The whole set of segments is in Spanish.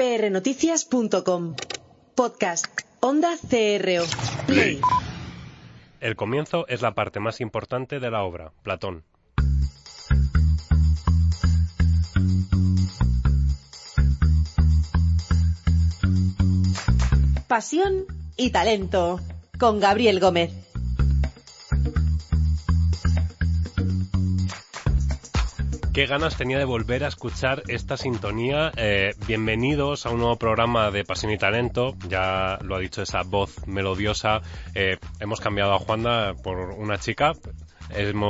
prnoticias.com. Podcast. Onda CRO. Play. El comienzo es la parte más importante de la obra, Platón. Pasión y talento. Con Gabriel Gómez. Qué ganas tenía de volver a escuchar esta sintonía. Eh, bienvenidos a un nuevo programa de Pasión y Talento. Ya lo ha dicho esa voz melodiosa. Eh, hemos cambiado a Juanda por una chica.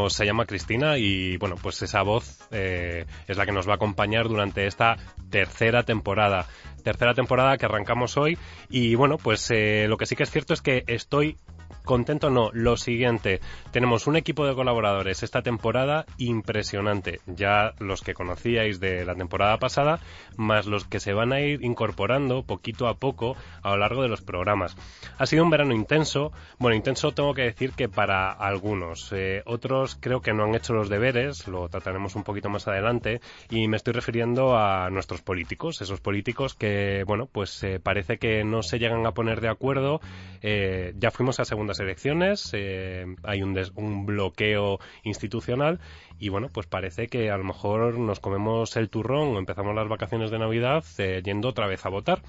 Se llama Cristina y bueno, pues esa voz eh, es la que nos va a acompañar durante esta tercera temporada. Tercera temporada que arrancamos hoy y bueno, pues lo que sí que es cierto es que estoy contento no, lo siguiente, tenemos un equipo de colaboradores esta temporada impresionante, ya los que conocíais de la temporada pasada, más los que se van a ir incorporando poquito a poco a lo largo de los programas. Ha sido un verano intenso, bueno, intenso tengo que decir que para algunos, eh, otros creo que no han hecho los deberes, lo trataremos un poquito más adelante, y me estoy refiriendo a nuestros políticos, esos políticos que, bueno, pues eh, parece que no se llegan a poner de acuerdo, eh, ya fuimos a segunda elecciones, eh, hay un, un bloqueo institucional y bueno, pues parece que a lo mejor nos comemos el turrón o empezamos las vacaciones de Navidad eh, yendo otra vez a votar.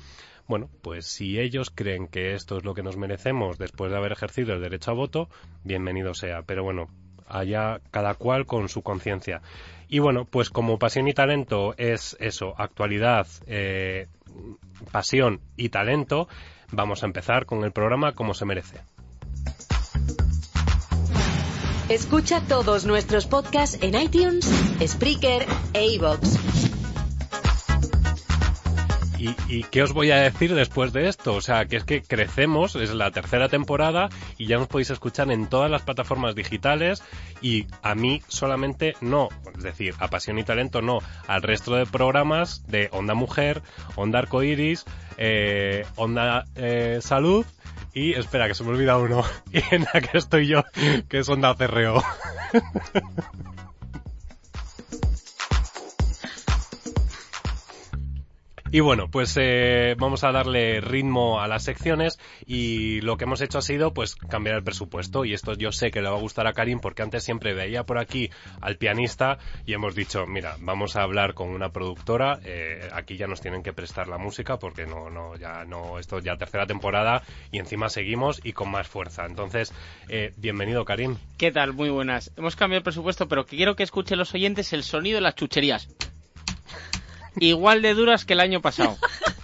Bueno, pues si ellos creen que esto es lo que nos merecemos después de haber ejercido el derecho a voto, bienvenido sea. Pero bueno, allá cada cual con su conciencia. Y bueno, pues como pasión y talento es eso, actualidad, eh, pasión y talento, vamos a empezar con el programa como se merece. Escucha todos nuestros podcasts en iTunes, Spreaker e iVoox. ¿Y, ¿Y, qué os voy a decir después de esto? O sea, que es que crecemos, es la tercera temporada y ya nos podéis escuchar en todas las plataformas digitales y a mí solamente no, es decir, a Pasión y Talento no, al resto de programas de Onda Mujer, Onda Arcoiris, eh, Onda eh, Salud y espera, que se me olvida uno. Y en la que estoy yo, que es Onda Cerreo. Y bueno, pues eh, vamos a darle ritmo a las secciones y lo que hemos hecho ha sido pues cambiar el presupuesto y esto yo sé que le va a gustar a Karim porque antes siempre veía por aquí al pianista y hemos dicho, mira, vamos a hablar con una productora, eh, aquí ya nos tienen que prestar la música porque no, no, ya no, esto ya tercera temporada y encima seguimos y con más fuerza. Entonces, eh, bienvenido Karim. ¿Qué tal? Muy buenas. Hemos cambiado el presupuesto, pero quiero que escuchen los oyentes el sonido de las chucherías igual de duras que el año pasado.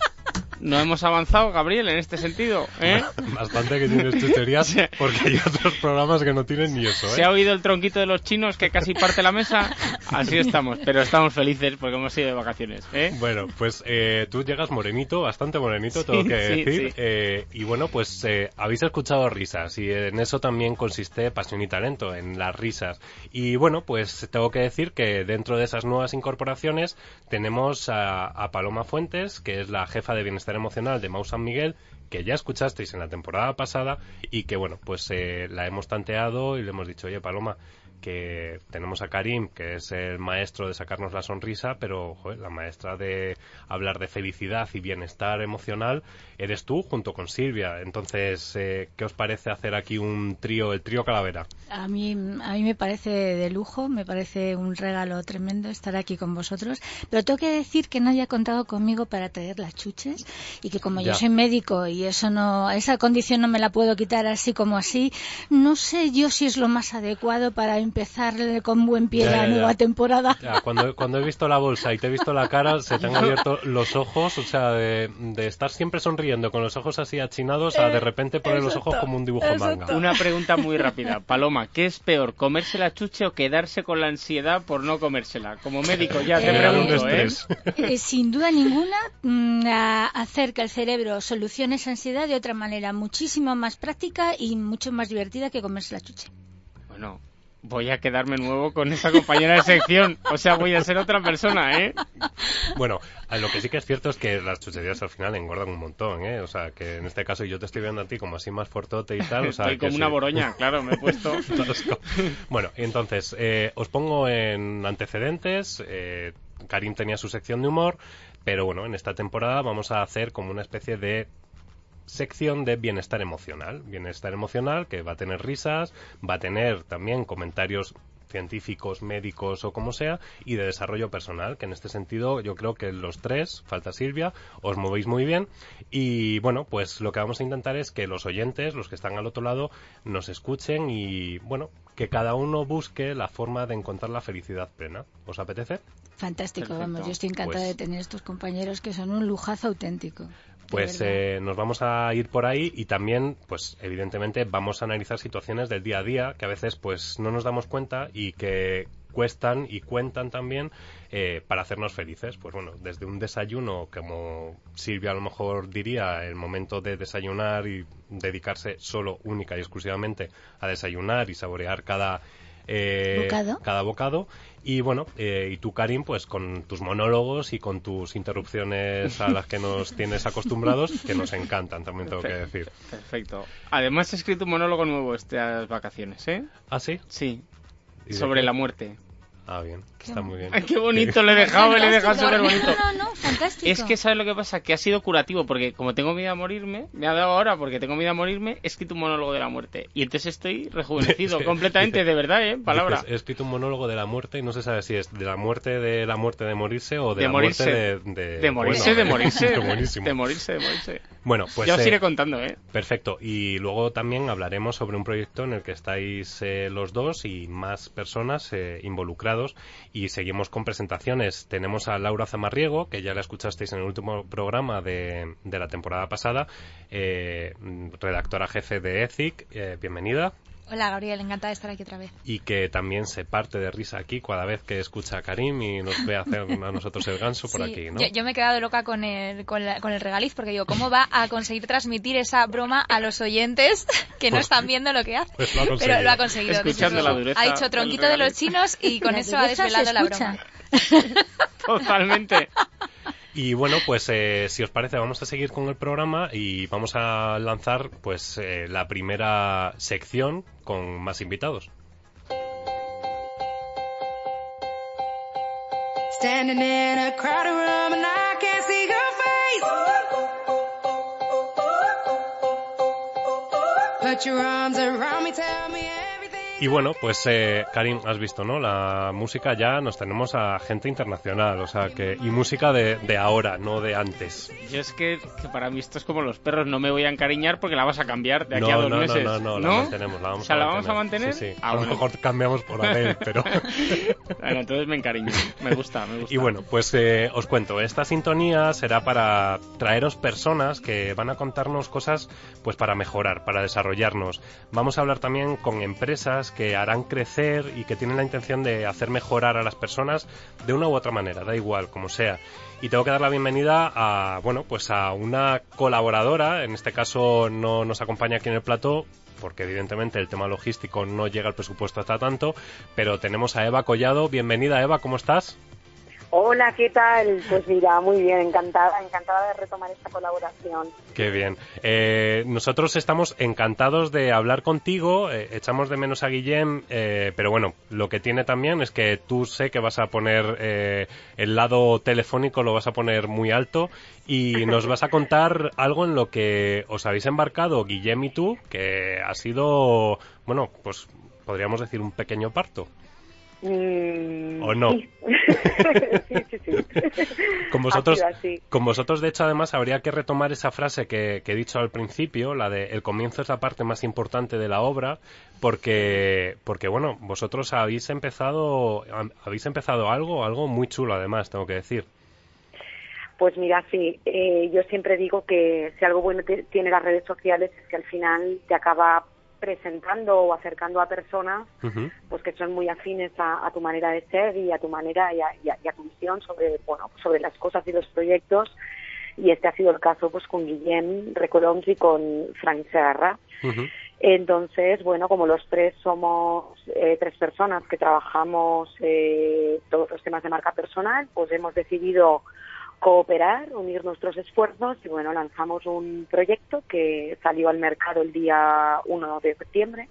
No hemos avanzado, Gabriel, en este sentido. ¿eh? Bastante que tienes chucherías, porque hay otros programas que no tienen ni eso. ¿eh? Se ha oído el tronquito de los chinos que casi parte la mesa. Así estamos, pero estamos felices porque hemos ido de vacaciones. ¿eh? Bueno, pues eh, tú llegas morenito, bastante morenito, tengo que decir. Eh, y bueno, pues eh, habéis escuchado risas y en eso también consiste pasión y talento, en las risas. Y bueno, pues tengo que decir que dentro de esas nuevas incorporaciones tenemos a, a Paloma Fuentes, que es la jefa de bienestar emocional de Mau San Miguel, que ya escuchasteis en la temporada pasada y que, bueno, pues eh, la hemos tanteado y le hemos dicho, oye, Paloma, que tenemos a Karim, que es el maestro de sacarnos la sonrisa, pero la maestra de hablar de felicidad y bienestar emocional eres tú junto con Silvia. Entonces, eh, ¿qué os parece hacer aquí un trío, el trío Calavera? A mí, a mí me parece de lujo, me parece un regalo tremendo estar aquí con vosotros, pero tengo que decir que nadie ha contado conmigo para traer las chuches y que como yo soy médico y eso no, esa condición no me la puedo quitar así como así, no sé yo si es lo más adecuado para empezar con buen pie la nueva temporada. Cuando, cuando he visto la bolsa y te he visto la cara, se te han abierto los ojos, o sea, de, de estar siempre sonriendo con los ojos así achinados a de repente poner los ojos como un dibujo manga. Una pregunta muy rápida. Paloma, ¿qué es peor, comerse la chuche o quedarse con la ansiedad por no comérsela? Como médico ya te pregunto, ¿eh? ¿eh? Sin duda ninguna, mm, hacer que el cerebro solucione esa ansiedad de otra manera muchísimo más práctica y mucho más divertida que comerse la chuche. Bueno, voy a quedarme nuevo con esa compañera de sección. O sea, voy a ser otra persona, ¿eh? Bueno, lo que sí que es cierto es que las chucherías al final engordan un montón, ¿eh? O sea, que en este caso yo te estoy viendo a ti como así más fuertote y tal. O sea, Estoy como una boroña, claro, me he puesto. bueno, entonces, eh, os pongo en antecedentes. Eh, Karim tenía su sección de humor, pero bueno, en esta temporada vamos a hacer como una especie de sección de bienestar emocional. Bienestar emocional que va a tener risas, va a tener también comentarios científicos, médicos o como sea, y de desarrollo personal, que en este sentido yo creo que los tres, falta Silvia, os movéis muy bien. Y bueno, pues lo que vamos a intentar es que los oyentes, los que están al otro lado, nos escuchen y bueno, que cada uno busque la forma de encontrar la felicidad plena. ¿Os apetece? Fantástico, vamos, yo estoy encantada pues de tener estos compañeros que son un lujazo auténtico. Pues eh, nos vamos a ir por ahí y también, pues evidentemente, vamos a analizar situaciones del día a día que a veces pues no nos damos cuenta y que cuestan y cuentan también eh, para hacernos felices. Pues bueno, desde un desayuno, como Silvia a lo mejor diría, el momento de desayunar y dedicarse solo, única y exclusivamente a desayunar y saborear cada eh, cada bocado. Y bueno, eh, y tú, Karim, pues con tus monólogos y con tus interrupciones a las que nos tienes acostumbrados, que nos encantan, también tengo que decir. Perfecto. Además, he escrito un monólogo nuevo estas vacaciones, ¿eh? ¿Ah, sí? Sí. Sobre la muerte. Ah, bien, está muy bien. qué bonito, le he dejado, le he dejado súper bonito. No, no, fantástico. Es que, ¿sabes lo que pasa? Que ha sido curativo, porque como tengo miedo a morirme, me ha dado ahora porque tengo miedo a morirme, he escrito un monólogo de la muerte. Y entonces estoy rejuvenecido completamente, de verdad, ¿eh? Palabra. he escrito un monólogo de la muerte y no se sabe si es de la muerte de la muerte de morirse o de, la muerte de... De, morirse, de morirse. de morirse, de morirse. Bueno, pues... Ya os iré contando, ¿eh? Perfecto. Y luego también hablaremos sobre un proyecto en el que estáis eh, los dos y más personas eh, y seguimos con presentaciones. Tenemos a Laura Zamarriego, que ya la escuchasteis en el último programa de, la temporada pasada, eh, redactora jefe de ETHIC. Eh, bienvenida. Hola Gabriel, encantada de estar aquí otra vez. Y que también se parte de risa aquí cada vez que escucha a Karim y nos ve hacer a nosotros el ganso por aquí, ¿no? Yo, me he quedado loca con el, con, el regaliz porque digo, ¿cómo va a conseguir transmitir esa broma a los oyentes que no pues están viendo lo que hace? Pues lo ha Pero lo ha conseguido. Escuchando la dureza. Ha dicho tronquito de los chinos y con eso ha desvelado la broma. Totalmente. Y bueno, pues eh, si os parece, vamos a seguir con el programa y vamos a lanzar pues eh, la primera sección con más invitados. Y bueno, pues eh, Karim, has visto, ¿no? La música ya nos tenemos a gente internacional, o sea, que y música de, de ahora, no de antes. Yo es que, para mí esto es como los perros, no me voy a encariñar porque la vas a cambiar de aquí a dos no, meses. No, no, no, la mantenemos, la vamos o sea, a ¿la vamos a mantener? Sí, sí. Ah, a lo mejor cambiamos por Abel, pero... bueno, entonces me encariño, me gusta, me gusta. Y bueno, pues eh, os cuento, esta sintonía será para traeros personas que van a contarnos cosas pues para mejorar, para desarrollarnos. Vamos a hablar también con empresas que harán crecer y que tienen la intención de hacer mejorar a las personas de una u otra manera, da igual, como sea. Y tengo que dar la bienvenida a, bueno, pues a una colaboradora, en este caso no nos acompaña aquí en el plató, porque evidentemente el tema logístico no llega al presupuesto hasta tanto, pero tenemos a Eva Collado. Bienvenida Eva, ¿cómo estás? Hola, ¿qué tal? Pues mira, muy bien, encantada, encantada de retomar esta colaboración. Qué bien. Eh, nosotros estamos encantados de hablar contigo, eh, echamos de menos a Guillem, eh, pero bueno, lo que tiene también es que tú sé que vas a poner el lado telefónico, lo vas a poner muy alto y nos vas a contar algo en lo que os habéis embarcado, Guillem y tú, que ha sido, bueno, pues podríamos decir un pequeño parto. Mm, ¿O no? Sí. sí, sí, Con vosotros, con vosotros, de hecho, además, habría que retomar esa frase que, he dicho al principio, la de el comienzo es la parte más importante de la obra, porque, porque bueno, vosotros habéis empezado, habéis empezado algo, algo muy chulo, además, tengo que decir. Pues mira, sí, eh, yo siempre digo que si algo bueno tiene las redes sociales es que al final te acaba presentando o acercando a personas pues que son muy afines a, tu manera de ser y a tu manera y a, tu visión sobre bueno sobre las cosas y los proyectos. Y este ha sido el caso pues con Guillem Recolons y con Frank Serra entonces bueno como los tres somos eh, tres personas que trabajamos eh, todos los temas de marca personal pues hemos decidido cooperar, unir nuestros esfuerzos y bueno, lanzamos un proyecto que salió al mercado el día 1 de septiembre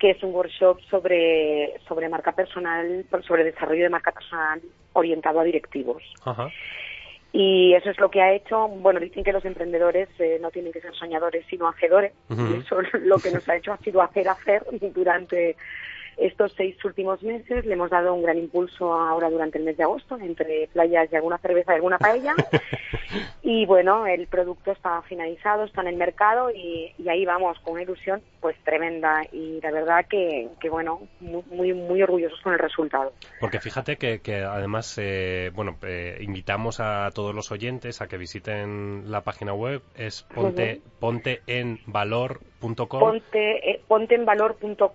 que es un workshop sobre, sobre marca personal, sobre desarrollo de marca personal orientado a directivos. Y eso es lo que ha hecho, bueno, dicen que los emprendedores eh, no tienen que ser soñadores, sino hacedores. Y eso lo que nos ha hecho ha sido hacer, hacer durante estos seis últimos meses le hemos dado un gran impulso ahora durante el mes de agosto, entre playas y alguna cerveza y alguna paella. y bueno, el producto está finalizado, está en el mercado y, ahí vamos con una ilusión pues tremenda y la verdad que, que bueno, muy, muy orgullosos con el resultado. Porque fíjate que, que además, eh, bueno, eh, invitamos a todos los oyentes a que visiten la página web, es ponte, ponte en valor Ponte, eh, ponteenvalor.com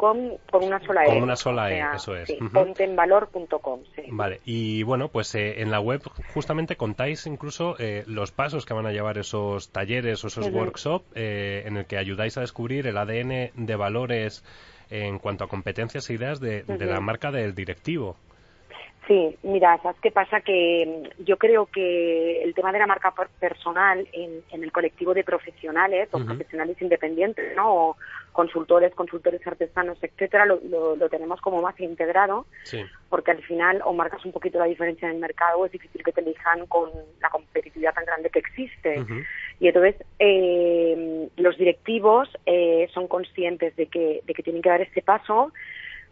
con una sola E. Con una sola E, eso es. Sí, Ponteenvalor.com, sí. Vale, y bueno, pues eh, en la web justamente contáis incluso eh, los pasos que van a llevar esos talleres o esos workshops en el que ayudáis a descubrir el ADN de valores en cuanto a competencias e ideas de, de la marca del directivo. Sí, mira, ¿sabes qué pasa? Que mm, yo creo que el tema de la marca personal en, el colectivo de profesionales o profesionales independientes, ¿no? O consultores, consultores artesanos, etcétera, lo, lo, tenemos como más integrado, porque al final o marcas un poquito la diferencia en el mercado, es difícil que te elijan con la competitividad tan grande que existe. Y entonces eh, los directivos eh, son conscientes de que, de que tienen que dar este paso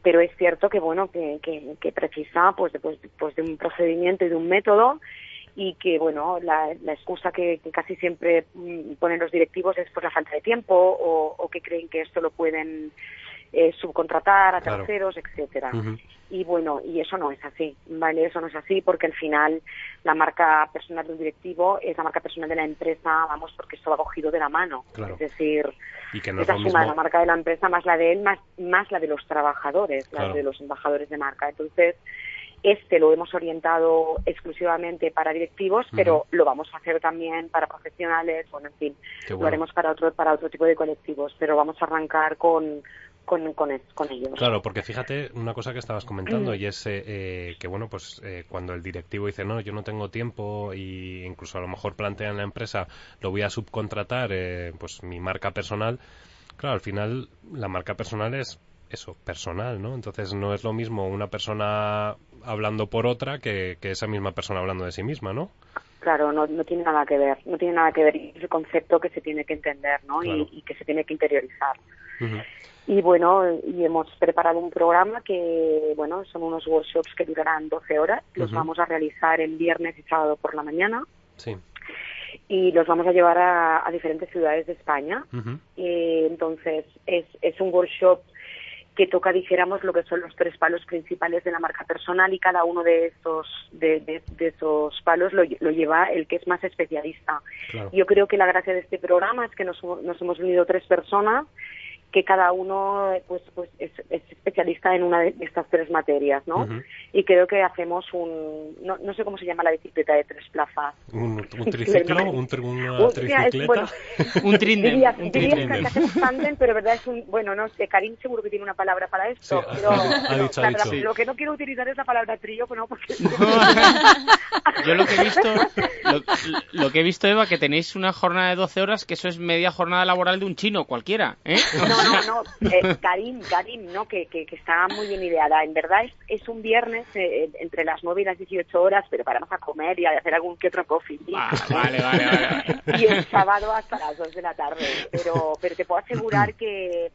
pero es cierto que bueno que, que, precisa pues, pues, pues de un procedimiento y de un método y que bueno la, la excusa que, casi siempre mm, ponen los directivos es por la falta de tiempo o, que creen que esto lo pueden eh, subcontratar a terceros etcétera. Y bueno y eso no es así vale eso no es así porque al final la marca personal del directivo es la marca personal de la empresa vamos porque esto va cogido de la mano. Es decir y que no es la marca de la empresa más la de él, más, más la de los trabajadores, la de los embajadores de marca. Entonces, este lo hemos orientado exclusivamente para directivos, pero lo vamos a hacer también para profesionales, bueno, en fin, lo haremos para otro, para otro tipo de colectivos, pero vamos a arrancar con, con, con, ellos. Claro, porque fíjate una cosa que estabas comentando mm. y es eh, eh, que, bueno, pues eh, cuando el directivo dice, no, yo no tengo tiempo y incluso a lo mejor plantea en la empresa, lo voy a subcontratar, pues mi marca personal, claro, al final la marca personal es eso, personal, ¿no? Entonces no es lo mismo una persona hablando por otra que, esa misma persona hablando de sí misma, ¿no? Claro, no, no tiene nada que ver, no tiene nada que ver. Es el concepto que se tiene que entender, ¿no? Y, que se tiene que interiorizar. Y bueno, y hemos preparado un programa que, bueno, son unos workshops que durarán 12 horas. Los vamos a realizar el viernes y sábado por la mañana. Sí. Y los vamos a llevar a, diferentes ciudades de España. y entonces, es, es un workshop que toca, dijéramos, lo que son los tres palos principales de la marca personal y cada uno de estos, de, de, esos palos lo, lo, lleva el que es más especialista. Yo creo que la gracia de este programa es que nos, nos hemos unido tres personas que cada uno pues pues es, especialista en una de estas tres materias, ¿no? Y creo que hacemos un no, no, sé cómo se llama la bicicleta de tres plazas. Un, un triciclo, un, una tricicleta. Bueno, un tríndem, diría, un diría que hacemos tandem, pero verdad es un bueno, no sé, Karim seguro que tiene una palabra para esto, pero, ha dicho, ha dicho. lo que no quiero utilizar es la palabra trío, no porque Yo lo que he visto lo, lo, que he visto Eva que tenéis una jornada de 12 horas que eso es media jornada laboral de un chino cualquiera, ¿eh? No, no, no, eh, Karim, Karim, ¿no? Que, que, está muy bien ideada. En verdad es, es un viernes eh, entre las 9 y las 18 horas, pero paramos a comer y a hacer algún que otro coffee. Ah, vale, vale, vale, Y el sábado hasta las 2 de la tarde. Pero, pero te puedo asegurar que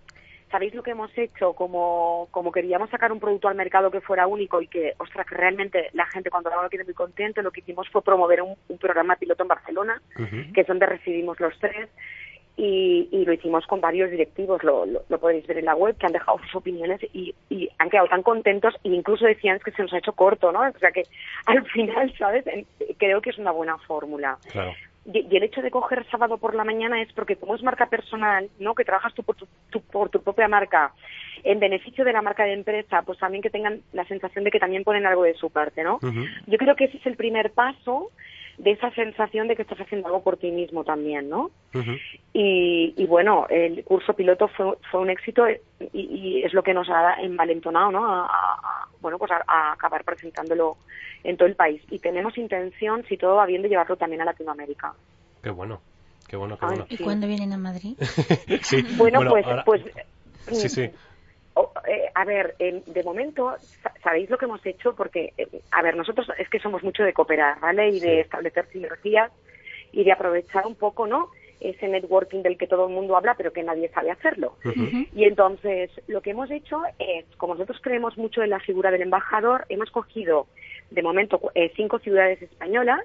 ¿sabéis lo que hemos hecho? Como, como queríamos sacar un producto al mercado que fuera único y que, ostras, que realmente la gente cuando lo quede muy contento, lo que hicimos fue promover un, programa piloto en Barcelona, que es donde recibimos los tres, y, lo hicimos con varios directivos, lo, lo, podéis ver en la web, que han dejado sus opiniones y, y, han quedado tan contentos e incluso decían que se nos ha hecho corto, ¿no? O sea que al final, ¿sabes? Creo que es una buena fórmula. Y, el hecho de coger sábado por la mañana es porque como es marca personal, ¿no? Que trabajas tú por tu, por tu propia marca en beneficio de la marca de empresa, pues también que tengan la sensación de que también ponen algo de su parte, ¿no? Yo creo que ese es el primer paso de esa sensación de que estás haciendo algo por ti mismo también, ¿no? y, y, bueno, el curso piloto fue, fue un éxito y, es lo que nos ha envalentonado, ¿no? A, bueno, pues a, acabar presentándolo en todo el país. Y tenemos intención, si todo va bien, de llevarlo también a Latinoamérica. Qué bueno, qué bueno, qué bueno. ¿Y cuándo vienen a Madrid? sí, bueno, pues, pues sí, sí eh, a ver, de momento, ¿sabéis lo que hemos hecho? Porque, eh, a ver, nosotros es que somos mucho de cooperar, ¿vale? Y de establecer sinergias y de aprovechar un poco, ¿no? Ese networking del que todo el mundo habla, pero que nadie sabe hacerlo. Y entonces, lo que hemos hecho es, como nosotros creemos mucho en la figura del embajador, hemos cogido, de momento, eh, cinco ciudades españolas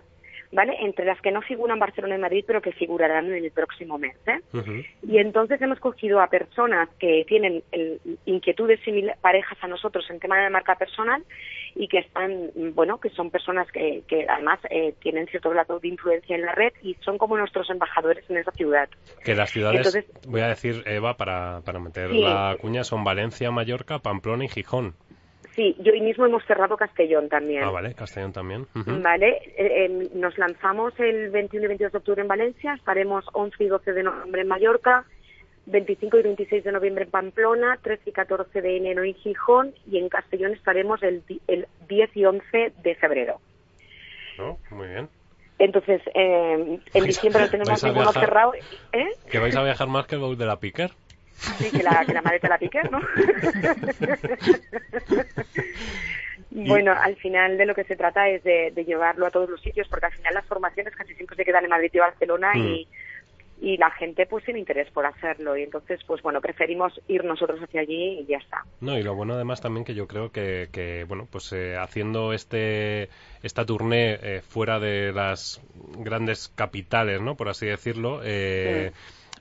¿vale? Entre las que no figuran Barcelona y Madrid, pero que figurarán en el próximo mes. ¿eh? Y entonces hemos cogido a personas que tienen inquietudes similares, parejas a nosotros en tema de marca personal y que están, bueno, que son personas que, que además eh, tienen cierto grado de influencia en la red y son como nuestros embajadores en esa ciudad. Que las ciudades, voy a decir, Eva, para, para meter la cuña, son Valencia, Mallorca, Pamplona y Gijón. Sí, yo hoy mismo hemos cerrado Castellón también. Ah, vale, Castellón también. Vale, eh, nos lanzamos el 21 y 22 de octubre en Valencia, estaremos 11 y 12 de noviembre en Mallorca, 25 y 26 de noviembre en Pamplona, 13 y 14 de enero en Gijón y en Castellón estaremos el, el 10 y 11 de febrero. Oh, muy bien. Entonces, eh, en diciembre no tenemos ninguno cerrado. ¿eh? ¿Que vais a viajar más que el baúl de la Piquer? Sí, que la, que la maleta la pique, ¿no? bueno, al final de lo que se trata es de, llevarlo a todos los sitios, porque al final las formaciones casi siempre se quedan en Madrid y Barcelona y, mm. y la gente pues tiene interés por hacerlo y entonces pues bueno preferimos ir nosotros hacia allí y ya está no y lo bueno además también que yo creo que, que bueno pues eh, haciendo este esta tournée eh, fuera de las grandes capitales no por así decirlo eh,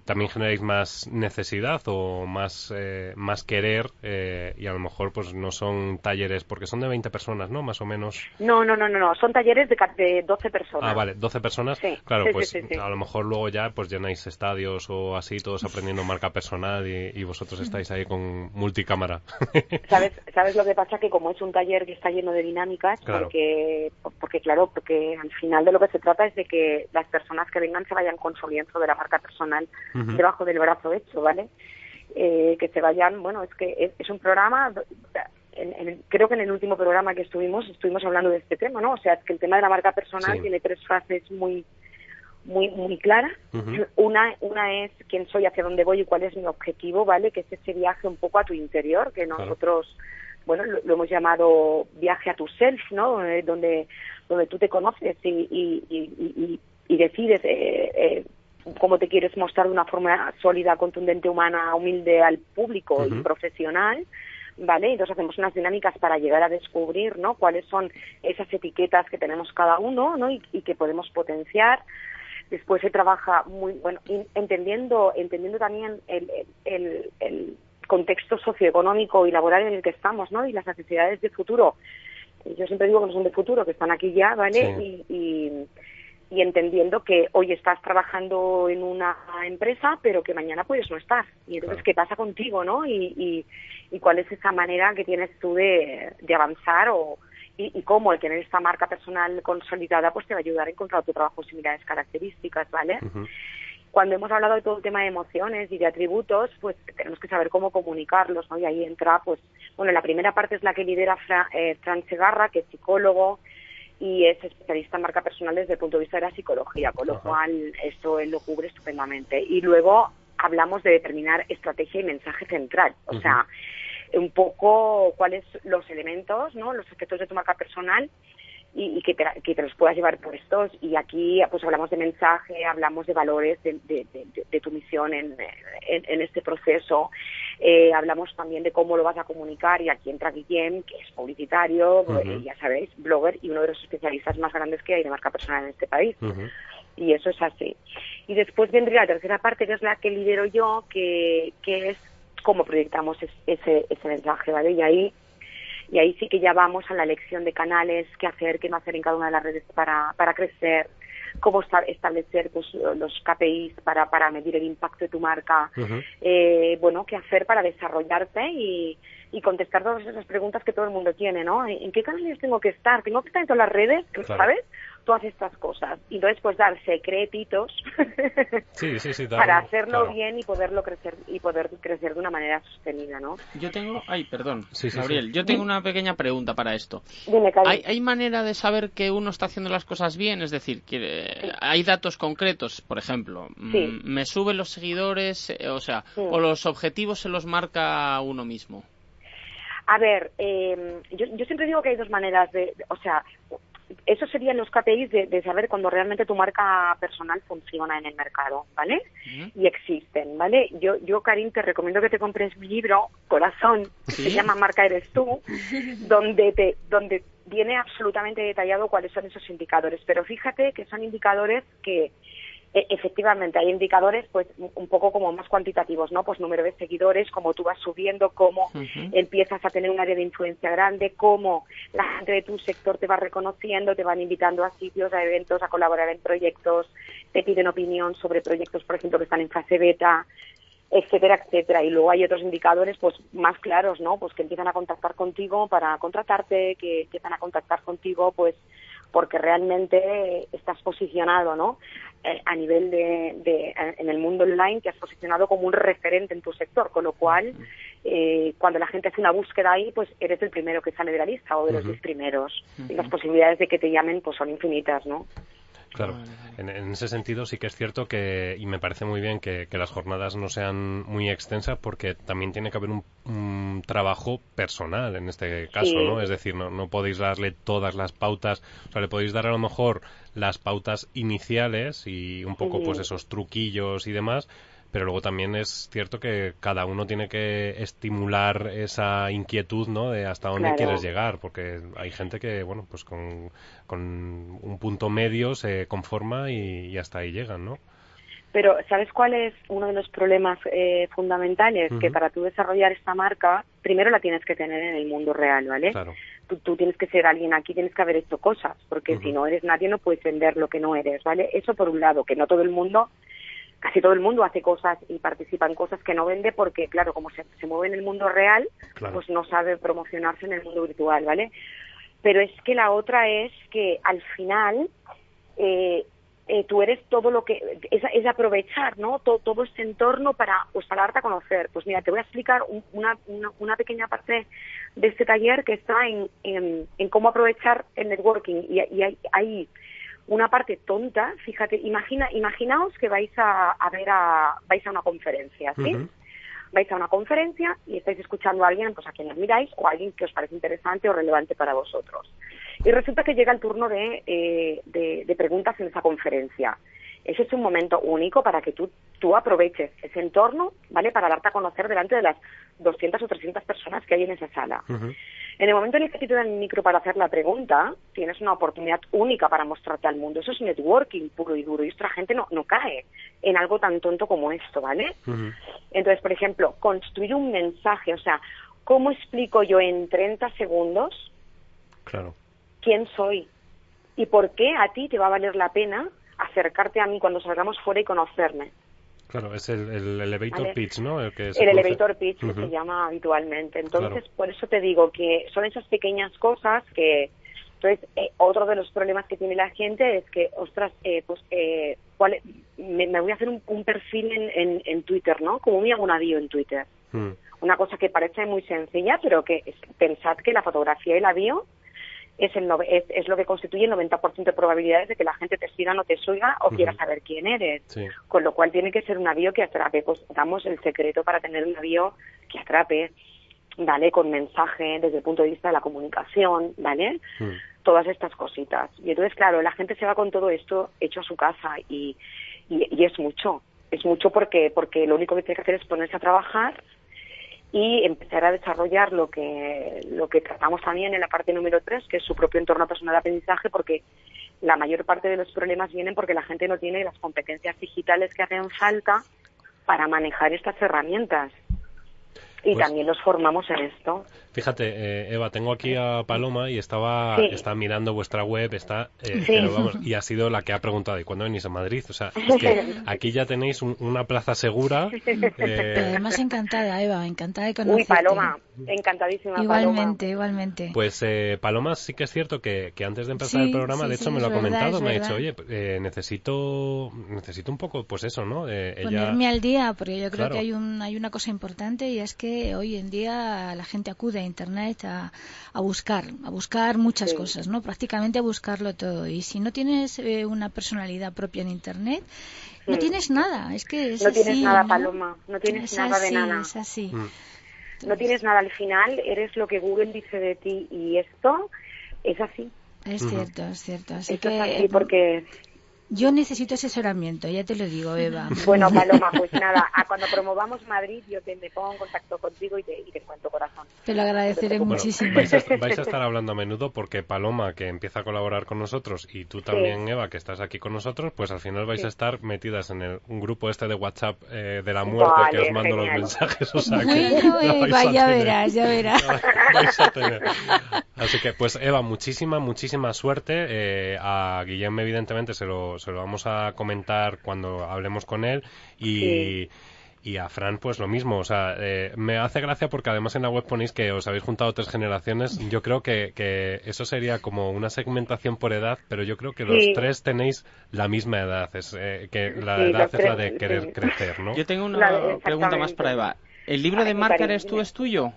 también generáis más necesidad o más, eh, más querer eh, y a lo mejor pues no son talleres, porque son de 20 personas, ¿no? Más o menos. No, no, no, no, no. son talleres de, de 12 personas. Ah, vale, 12 personas. claro, pues a lo mejor luego ya pues llenáis estadios o así, todos aprendiendo marca personal y, vosotros estáis ahí con multicámara. ¿Sabes, ¿Sabes lo que pasa? Que como es un taller que está lleno de dinámicas, porque, porque claro, porque al final de lo que se trata es de que las personas que vengan se vayan consolidando de la marca personal debajo del brazo hecho, ¿vale? Eh, que se vayan, bueno, es que es, un programa, creo que en el último programa que estuvimos, estuvimos hablando de este tema, ¿no? O sea, es que el tema de la marca personal tiene tres fases muy muy muy claras. Una una es quién soy, hacia dónde voy y cuál es mi objetivo, ¿vale? Que es ese viaje un poco a tu interior, que nosotros, bueno, lo, hemos llamado viaje a tu self, ¿no? Eh, donde donde tú te conoces y, y, y, y decides eh, eh, cómo te quieres mostrar de una forma sólida, contundente, humana, humilde al público y profesional. ¿Vale? Entonces hacemos unas dinámicas para llegar a descubrir, ¿no? Cuáles son esas etiquetas que tenemos cada uno, ¿no? Y, que podemos potenciar. Después se trabaja muy, bueno, entendiendo, entendiendo también el, el, el, contexto socioeconómico y laboral en el que estamos, ¿no? Y las necesidades de futuro. Yo siempre digo que no son de futuro, que están aquí ya, ¿vale? y y entendiendo que hoy estás trabajando en una empresa, pero que mañana puedes no estar. Y entonces, ¿qué pasa contigo, no? Y, y, cuál es esa manera que tienes tú de, de avanzar o, y, cómo el tener esta marca personal consolidada pues te va a ayudar a encontrar otro trabajo similares características, ¿vale? Cuando hemos hablado de todo el tema de emociones y de atributos, pues tenemos que saber cómo comunicarlos, ¿no? Y ahí entra, pues, bueno, la primera parte es la que lidera eh, Fran Segarra, que es psicólogo, y es especialista en marca personal desde el punto de vista de la psicología, con lo cual esto él lo cubre estupendamente. Y luego hablamos de determinar estrategia y mensaje central, o sea, un poco cuáles los elementos, ¿no? los aspectos de tu marca personal y, que, te, que, te, los puedas llevar por estos. Y aquí pues hablamos de mensaje, hablamos de valores de, de, tu misión en, en, este proceso, eh, hablamos también de cómo lo vas a comunicar y aquí entra Guillem, que es publicitario, eh, ya sabéis, blogger y uno de los especialistas más grandes que hay de marca personal en este país. Y eso es así. Y después vendría la tercera parte, que es la que lidero yo, que, que es cómo proyectamos ese, ese mensaje, ¿vale? Y ahí y ahí sí que ya vamos a la elección de canales, qué hacer, qué no hacer en cada una de las redes para, para crecer, cómo establecer pues, los KPIs para, para medir el impacto de tu marca, eh, bueno, qué hacer para desarrollarte y, y contestar todas esas preguntas que todo el mundo tiene, ¿no? ¿En qué canales tengo que estar? ¿Tengo que estar en todas las redes? ¿Sabes? Todas estas cosas. Y entonces, pues dar secretitos para hacerlo bien y poderlo crecer y poder crecer de una manera sostenida, ¿no? Yo tengo, ay, perdón, Gabriel, yo tengo una pequeña pregunta para esto. Dime, ¿Hay, ¿Hay manera de saber que uno está haciendo las cosas bien? Es decir, que hay datos concretos, por ejemplo, mm, me suben los seguidores, eh, o sea, o los objetivos se los marca uno mismo. A ver, eh, yo, yo siempre digo que hay dos maneras de, o sea, eso serían los KPIs de, saber cuando realmente tu marca personal funciona en el mercado, ¿vale? Y existen, ¿vale? Yo, yo, Karim, te recomiendo que te compres mi libro, Corazón, que se llama Marca Eres Tú, donde, te, donde viene absolutamente detallado cuáles son esos indicadores. Pero fíjate que son indicadores que efectivamente hay indicadores pues un poco como más cuantitativos no pues número de seguidores cómo tú vas subiendo cómo empiezas a tener un área de influencia grande cómo la gente de tu sector te va reconociendo te van invitando a sitios a eventos a colaborar en proyectos te piden opinión sobre proyectos por ejemplo que están en fase beta etcétera etcétera. Y luego hay otros indicadores pues más claros no pues que empiezan a contactar contigo para contratarte que empiezan a contactar contigo pues porque realmente estás posicionado, ¿no? Eh, a nivel de, en el mundo online te has posicionado como un referente en tu sector, con lo cual eh, cuando la gente hace una búsqueda ahí, pues eres el primero que sale de la lista o de los diez primeros y las posibilidades de que te llamen pues son infinitas, ¿no? Claro, en, ese sentido sí que es cierto que, y me parece muy bien que, las jornadas no sean muy extensas porque también tiene que haber un, trabajo personal en este caso, ¿no? Es decir, no, no podéis darle todas las pautas, o sea, le podéis dar a lo mejor las pautas iniciales y un poco pues esos truquillos y demás, pero luego también es cierto que cada uno tiene que estimular esa inquietud, ¿no? De hasta dónde quieres llegar, porque hay gente que, bueno, pues con, un punto medio se conforma y, hasta ahí llegan, ¿no? Pero, ¿sabes cuál es uno de los problemas eh, fundamentales? Que para tú desarrollar esta marca, primero la tienes que tener en el mundo real, ¿vale? Claro. Tú, tienes que ser alguien aquí, tienes que haber hecho cosas, porque si no eres nadie no puedes vender lo que no eres, ¿vale? Eso por un lado, que no todo el mundo casi todo el mundo hace cosas y participa en cosas que no vende porque, claro, como se, mueve en el mundo real, pues no sabe promocionarse en el mundo virtual, ¿vale? Pero es que la otra es que al final eh, eh, tú eres todo lo que es, aprovechar, ¿no? Todo, todo este entorno para pues para darte a conocer. Pues mira, te voy a explicar una, una, pequeña parte de este taller que está en, en, cómo aprovechar el networking y, y hay, hay una parte tonta, fíjate, imagina, imaginaos que vais a, ver a, vais a una conferencia, ¿sí? Vais a una conferencia y estáis escuchando a alguien pues a quien admiráis o a alguien que os parece interesante o relevante para vosotros. Y resulta que llega el turno de, eh, de, preguntas en esa conferencia. Ese es un momento único para que tú, tú aproveches ese entorno, ¿vale? Para darte a conocer delante de las 200 o 300 personas que hay en esa sala. En el momento en el que te dan el micro para hacer la pregunta, tienes una oportunidad única para mostrarte al mundo. Eso es networking puro y duro. Y otra gente no, no cae en algo tan tonto como esto, ¿vale? Entonces, por ejemplo, construir un mensaje. O sea, ¿cómo explico yo en 30 segundos claro. quién soy? ¿Y por qué a ti te va a valer la pena acercarte a mí cuando salgamos fuera y conocerme? Claro, es el, elevator pitch, ¿no? El, elevator pitch que se llama habitualmente. Entonces, por eso te digo que son esas pequeñas cosas que... Entonces, eh, otro de los problemas que tiene la gente es que, ostras, eh, pues, eh, ¿cuál, me, voy a hacer un, perfil en, en, Twitter, ¿no? Como me hago un bio en Twitter. Mm. Una cosa que parece muy sencilla, pero que pensad que la fotografía y la bio es, el, es, lo que constituye el 90% de probabilidades de que la gente te siga, no te suiga o quiera saber quién eres. Con lo cual tiene que ser un avión que atrape. Pues damos el secreto para tener un avión que atrape, ¿vale? Con mensaje desde el punto de vista de la comunicación, ¿vale? Todas estas cositas. Y entonces, claro, la gente se va con todo esto hecho a su casa y, y, y es mucho. Es mucho porque, porque lo único que tiene que hacer es ponerse a trabajar y empezar a desarrollar lo que, lo que tratamos también en la parte número 3, que es su propio entorno personal de aprendizaje, porque la mayor parte de los problemas vienen porque la gente no tiene las competencias digitales que hacen falta para manejar estas herramientas. Y pues también los formamos en esto. Fíjate, eh, Eva, tengo aquí a Paloma y estaba, está mirando vuestra web, está, eh, vamos, y ha sido la que ha preguntado, ¿y cuándo venís a Madrid? O sea, es que aquí ya tenéis una plaza segura. Eh... además encantada, Eva, encantada de conocerte. Uy, Paloma, encantadísima. Igualmente, igualmente. Pues eh, Paloma sí que es cierto que, que antes de empezar el programa, de hecho me lo ha comentado, me ha dicho, oye, eh, necesito, necesito un poco, pues eso, ¿no? Ponerme al día, porque yo creo que hay, un, hay una cosa importante y es que hoy en día la gente acude Internet a, a buscar, a buscar muchas cosas, ¿no? Prácticamente a buscarlo todo. Y si no tienes eh, una personalidad propia en Internet, no tienes nada. Es que no tienes nada, Paloma. No tienes nada de nada. Es así. Mm. no tienes nada al final, eres lo que Google dice de ti y esto es así. Es cierto, es cierto. Así Esto que es así porque yo necesito asesoramiento, ya te lo digo, Eva. Bueno, Paloma, pues nada, a cuando promovamos Madrid yo te me pongo en contacto contigo y te, y te cuento corazón. Te lo agradeceré Bueno, muchísimo. vais, a, vais a estar hablando a menudo porque Paloma, que empieza a colaborar con nosotros, y tú también, Eva, que estás aquí con nosotros, pues al final vais Sí. a estar metidas en el, un grupo este de WhatsApp eh, de la muerte que Vale, os mando los genial. mensajes. O sea, que Bueno, Eva, ya tener. verás, ya verás. vais a tener. Así que, pues Eva, muchísima, muchísima suerte. Eh, a Guillem, evidentemente, se lo, se lo vamos a comentar cuando hablemos con él. Y. Sí. Y a Fran, pues lo mismo. O sea, eh, me hace gracia porque además en la web ponéis que os habéis juntado tres generaciones. Yo creo que, que eso sería como una segmentación por edad, pero yo creo que los Sí. tres tenéis la misma edad. Es eh, que la Sí, edad es la de querer sí. crecer, ¿no? Yo tengo una pregunta más para Eva. ¿El libro de marca eres tú es tuyo?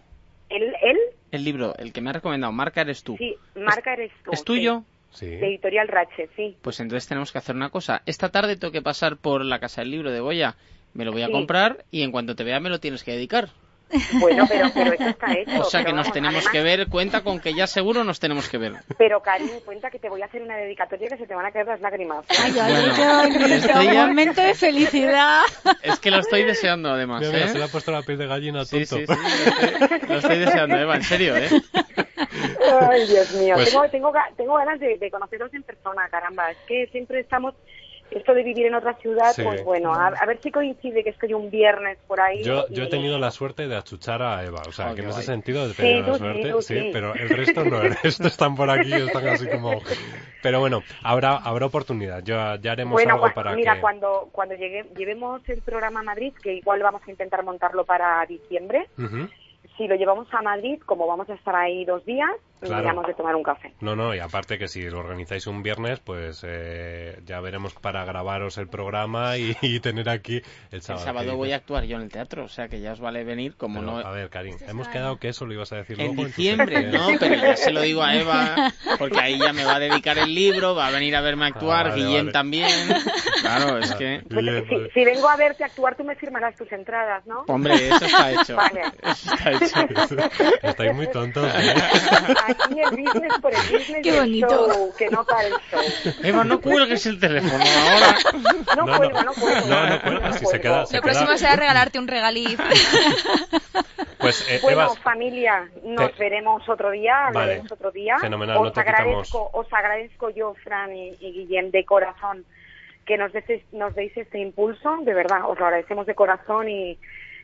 ¿Él? él? El libro, el que me ha recomendado, marca eres tú. Sí, marca eres tú. ¿Es tuyo? Sí. sí. De Editorial Rache, sí. Pues entonces tenemos que hacer una cosa. Esta tarde tengo que pasar por la casa del libro de Goya. Me lo voy a Sí. comprar y en cuanto te vea me lo tienes que dedicar. Bueno, pero, pero eso está hecho. O sea que nos vamos, tenemos además- que ver. Cuenta con que ya seguro nos tenemos que ver. Pero, cariño, cuenta que te voy a hacer una dedicatoria que se te van a caer las lágrimas. Ay, ay, Bueno, bonito, Estrella- un momento de felicidad. Es que lo estoy deseando además, Mira, mira, ¿eh? se le ha puesto la piel de gallina Sí, tonto. sí, sí. Lo estoy, lo estoy deseando, Eva, en serio, ¿eh? Ay, Dios mío. Pues- Tengo, tengo, tengo ganas de, de conoceros en persona, caramba. Es que siempre estamos... Esto de vivir en otra ciudad, Sí. pues bueno, a, a ver si coincide que estoy un viernes por ahí. Yo, y- yo he tenido la suerte de achuchar a Eva, o sea, Oh, que en ese guay. sentido he Sí, tenido la tú sí, suerte, tú sí, sí. pero el resto no, el resto están por aquí, están así como... Pero bueno, habrá habrá oportunidad, ya, ya haremos Bueno, algo para mira, que... cuando, cuando llegue, llevemos el programa a Madrid, que igual vamos a intentar montarlo para diciembre. Si lo llevamos a Madrid, como vamos a estar ahí dos días, Claro. miramos de tomar un café. No, no, y aparte que si lo organizáis un viernes, pues eh, ya veremos para grabaros el programa y, y tener aquí el El sábado. sábado ¿qué voy a actuar yo en el teatro, o sea que ya os vale venir como Pero, no... A ver, Karim, hemos quedado que eso lo ibas a decir En luego. tus diciembre, no, pero ya se lo digo a Eva, porque ahí ya me va a dedicar el libro, va a venir a verme actuar, Ah, vale, Guillem vale. también. Claro, es que... Pues, si, vale. si vengo a verte actuar, tú me firmarás tus entradas, ¿no? Hombre, eso está hecho. Vale. Eso está hecho. Estáis muy tontos, ¿eh? Aquí el business por el business Qué del bonito. show, que no para el show. Eva, no cuelgues el teléfono ahora. No, No, no. cuelgo, no cuelgo. No, no cuelga, si se queda- se Lo próximo será regalarte un regaliz. Pues, eh, Bueno, Eva, familia, nos Te- veremos otro día, Vale. otro día. Fenomenal, os no te agradezco, os agradezco yo, Fran y, y Guillem, de corazón, que nos deis, nos deis este impulso, de verdad, os lo agradecemos de corazón y,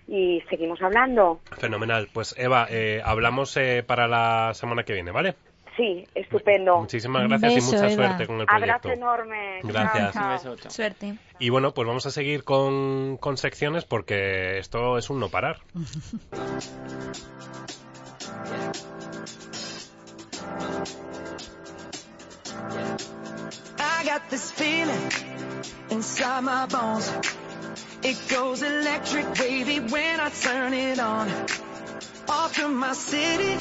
y seguimos hablando. fenomenal. Pues, Eva, eh, hablamos eh, para la semana que viene, ¿vale? Sí, estupendo. Muchísimas gracias beso, y mucha Eva. suerte con el proyecto. Abrazo enorme. Gracias. Chao, Un chao. beso, chao. Suerte. Y bueno, pues vamos a seguir con, con secciones porque esto es un no parar. I got this feeling inside my bones. It goes electric on. Off my city.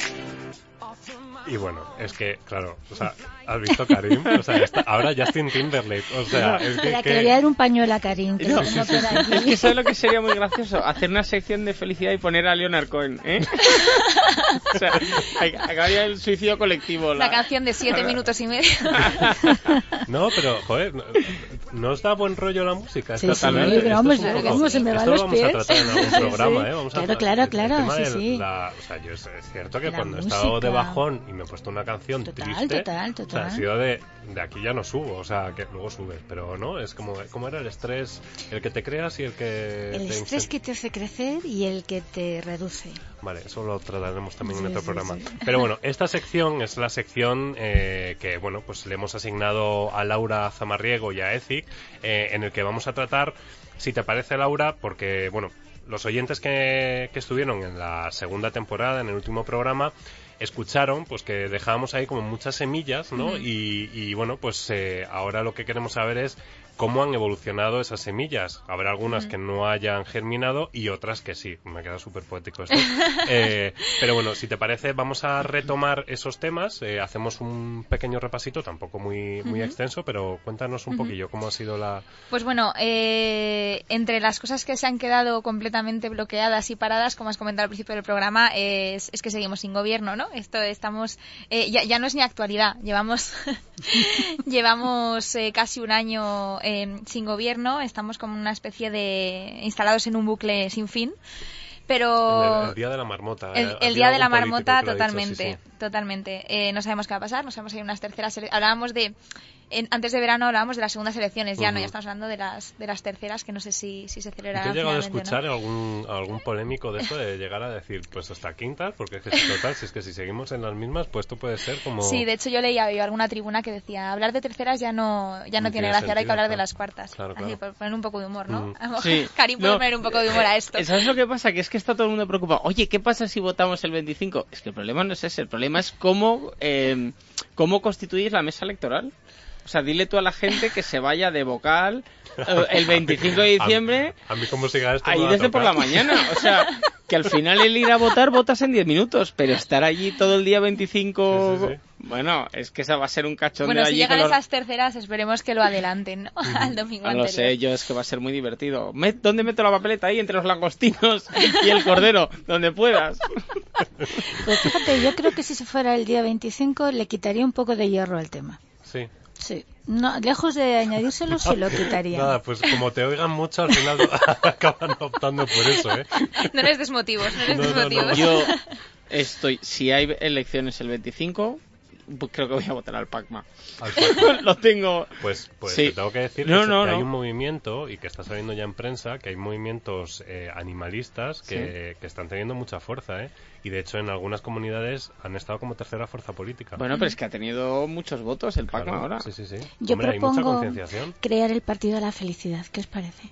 Y bueno, es que, claro, o sea, ¿has visto Karim? O sea, está- ahora Justin Timberlake, o sea, es que... Que que- le a dar un pañuelo a Karim, que No, Es que. ¿sabes lo que sería muy gracioso? Hacer una sección de felicidad y poner a Leonard Cohen, ¿eh? o sea, acabaría el suicidio colectivo. La La... canción de siete minutos y medio. No, pero, joder, no, ¿no os da buen rollo la música? Sí, sí, tarde? pero Esto vamos, es poco- vamos, se me van esto los lo vamos pies. a tratar en algún programa, sí. ¿eh? Vamos Claro, claro, claro, tema sí, de sí. la- o sea, yo es, cierto que La cuando he estado de música. Bajón y me he puesto una canción Total, triste, total, o sea, total. ha sido de, de aquí ya no subo, o sea, que luego subes, pero no, es como, ¿cómo era el estrés? El que te creas y el que El te estrés que te hace crecer y el que te reduce. Vale, eso lo trataremos también en Sí, otro sí, programa. sí. Pero bueno, esta sección es la sección eh, que, bueno, pues le hemos asignado a Laura Zamarriego y a Ethic, eh, en el que vamos a tratar, si te parece Laura, porque, bueno, los oyentes que, que estuvieron en la segunda temporada, en el último programa, escucharon pues que dejábamos ahí como muchas semillas, ¿no? y, bueno, pues eh, ahora lo que queremos saber es cómo han evolucionado esas semillas. Habrá algunas que no hayan germinado y otras que sí. Me queda súper poético esto. Eh, pero bueno, si te parece, vamos a retomar esos temas. Eh, hacemos un pequeño repasito, tampoco muy, muy extenso, pero cuéntanos un poquillo cómo ha sido la... Pues bueno, eh, entre las cosas que se han quedado completamente bloqueadas y paradas, como has comentado al principio del programa, es, que seguimos sin gobierno, ¿no? Esto estamos... Ya, ya, no es ni actualidad. Llevamos, llevamos casi un año sin gobierno, estamos como una especie de instalados en un bucle sin fin. Pero el, día de la marmota. El, eh, día de la marmota, totalmente, totalmente. Eh, no sabemos qué va a pasar, no sabemos si hay unas terceras. Hablábamos de antes de verano hablábamos de las segundas elecciones, ya no, ya estamos hablando de las, de las terceras, que no sé si, si se celebrarán. ¿Te he llegado a escuchar algún, algún polémico de eso, de llegar a decir, pues hasta quintas? Porque es que total, si es que si seguimos en las mismas, pues esto puede ser como... Sí, de hecho yo leía alguna tribuna que decía, hablar de terceras ya no, ya no, tiene, gracia, ahora hay que hablar de las cuartas. Claro, Así, poner un poco de humor, ¿no? Mm. Sí. Karim puede poner un poco de humor a esto. ¿Sabes lo que pasa? Que es que está todo el mundo preocupado. Oye, ¿qué pasa si votamos el 25? Es que el problema no es ese, el problema es cómo, eh, cómo constituir la mesa electoral. O sea, dile tú a la gente que se vaya de vocal eh, el 25 de diciembre. A, mí, como siga esto. Ahí desde por la mañana. O sea, que al final el ir a votar votas en 10 minutos, pero estar allí todo el día 25. Bueno, es que esa va a ser un cachón bueno, si llegan esas terceras, esperemos que lo adelanten ¿no? al domingo No lo sé, yo es que va a ser muy divertido. ¿Dónde meto la papeleta? Ahí, entre los langostinos y el cordero, donde puedas. Pues fíjate, yo creo que si se fuera el día 25 le quitaría un poco de hierro al tema. Sí. Sí. No, lejos de añadírselo, se lo quitaría. Nada, pues como te oigan mucho, al final acaban optando por eso, ¿eh? No les desmotivos, no les desmotivos. Yo estoy, si hay elecciones el 25, pues creo que voy a votar al Pacma. Lo tengo. Pues, pues te tengo que decir que, hay un movimiento y que está saliendo ya en prensa que hay movimientos eh, animalistas que, que, están teniendo mucha fuerza, ¿eh? Y de hecho en algunas comunidades han estado como tercera fuerza política. Bueno, pero es que ha tenido muchos votos el Pacma ahora. Sí, sí, sí. Yo propongo crear el Partido de la Felicidad. ¿Qué os parece?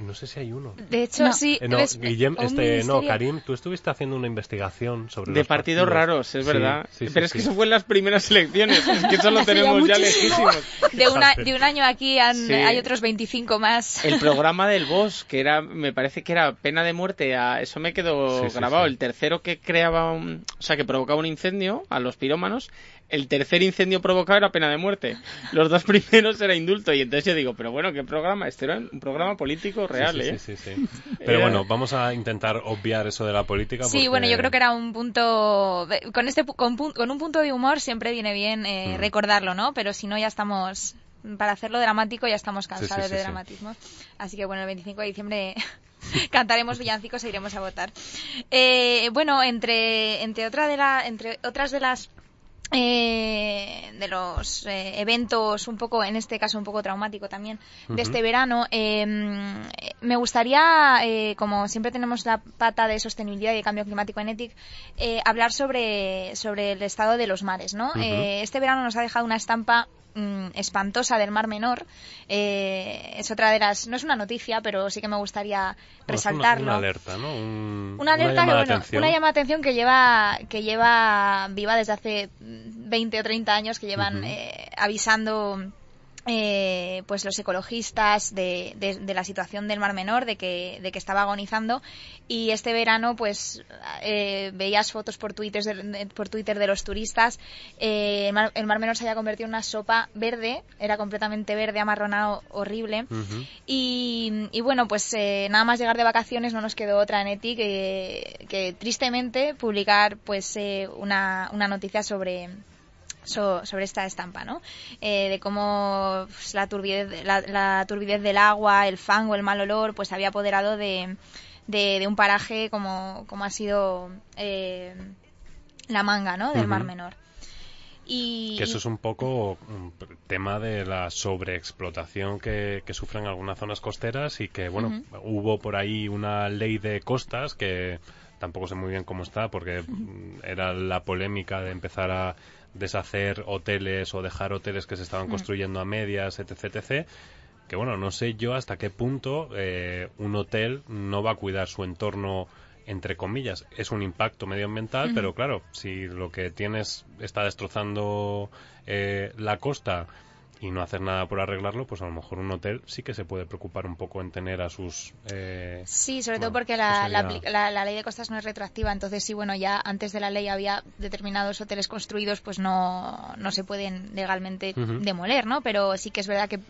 No sé si hay uno. De hecho, sí. Eh, no, Guillem, este, no, Karim, tú estuviste haciendo una investigación sobre de partidos, raros, es verdad. Pero es que eso fue en las primeras elecciones. Es que eso lo tenemos ya lejísimos. De, una, de un año aquí hay otros 25 más. El programa del boss, que era, me parece que era pena de muerte. A, eso me quedó grabado. El tercero que creaba, un, o sea, que provocaba un incendio a los pirómanos el tercer incendio provocado era pena de muerte. Los dos primeros era indulto. Y entonces yo digo, pero bueno, ¿qué programa? Este era un programa político real, ¿eh? Sí, sí, sí. Pero bueno, vamos a intentar obviar eso de la política. Sí, bueno, yo creo que era un punto. Con, este, con, un punto de humor siempre viene bien eh, mm. recordarlo, ¿no? Pero si no, ya estamos. Para hacerlo dramático, ya estamos cansados de dramatismo. Así que bueno, el 25 de diciembre cantaremos villancicos e iremos a votar. Eh, bueno, entre, entre, otra de la, entre otras de las eh, de los eh, eventos un poco, en este caso un poco traumático también, de este verano, em, me gustaría, eh, como siempre tenemos la pata de sostenibilidad y de cambio climático en ETIC, hablar sobre, sobre el estado de los mares. ¿no? este verano nos ha dejado una estampa Mm, espantosa del Mar Menor. Eh, es otra de las. No es una noticia, pero sí que me gustaría resaltarlo. una, alerta, ¿no? una alerta que, bueno, una llamada de atención que lleva, que lleva viva desde hace 20 o 30 años, que llevan eh, avisando eh, pues los ecologistas de, de, la situación del Mar Menor, de que, de que estaba agonizando. Y este verano, pues eh, veías fotos por Twitter de, por Twitter de los turistas. Eh, el, mar, Menor se había convertido en una sopa verde, era completamente verde, amarronado, horrible. y, y, bueno, pues eh, nada más llegar de vacaciones no nos quedó otra en ETI que, que tristemente publicar pues eh, una, una noticia sobre sobre esta estampa, ¿no? Eh, de cómo pues, la, turbidez, la, turbidez del agua, el fango, el mal olor, pues había apoderado de, de, un paraje como, como ha sido eh, la manga, ¿no? Del Mar Menor. Y... Que eso es un poco un tema de la sobreexplotación que, que sufren algunas zonas costeras y que, bueno, hubo por ahí una ley de costas que tampoco sé muy bien cómo está porque era la polémica de empezar a deshacer hoteles o dejar hoteles que se estaban mm. construyendo a medias, etc, etc. Que bueno, no sé yo hasta qué punto eh, un hotel no va a cuidar su entorno entre comillas, es un impacto medioambiental, pero claro, si lo que tienes está destrozando eh, la costa y no hacer nada por arreglarlo, pues a lo mejor un hotel sí que se puede preocupar un poco en tener a sus... Eh, sí, sobre todo porque la, la, ley de costas no es retroactiva, entonces sí, bueno, ya antes de la ley había determinados hoteles construidos, pues no, no se pueden legalmente demoler, ¿no? Pero sí que es verdad que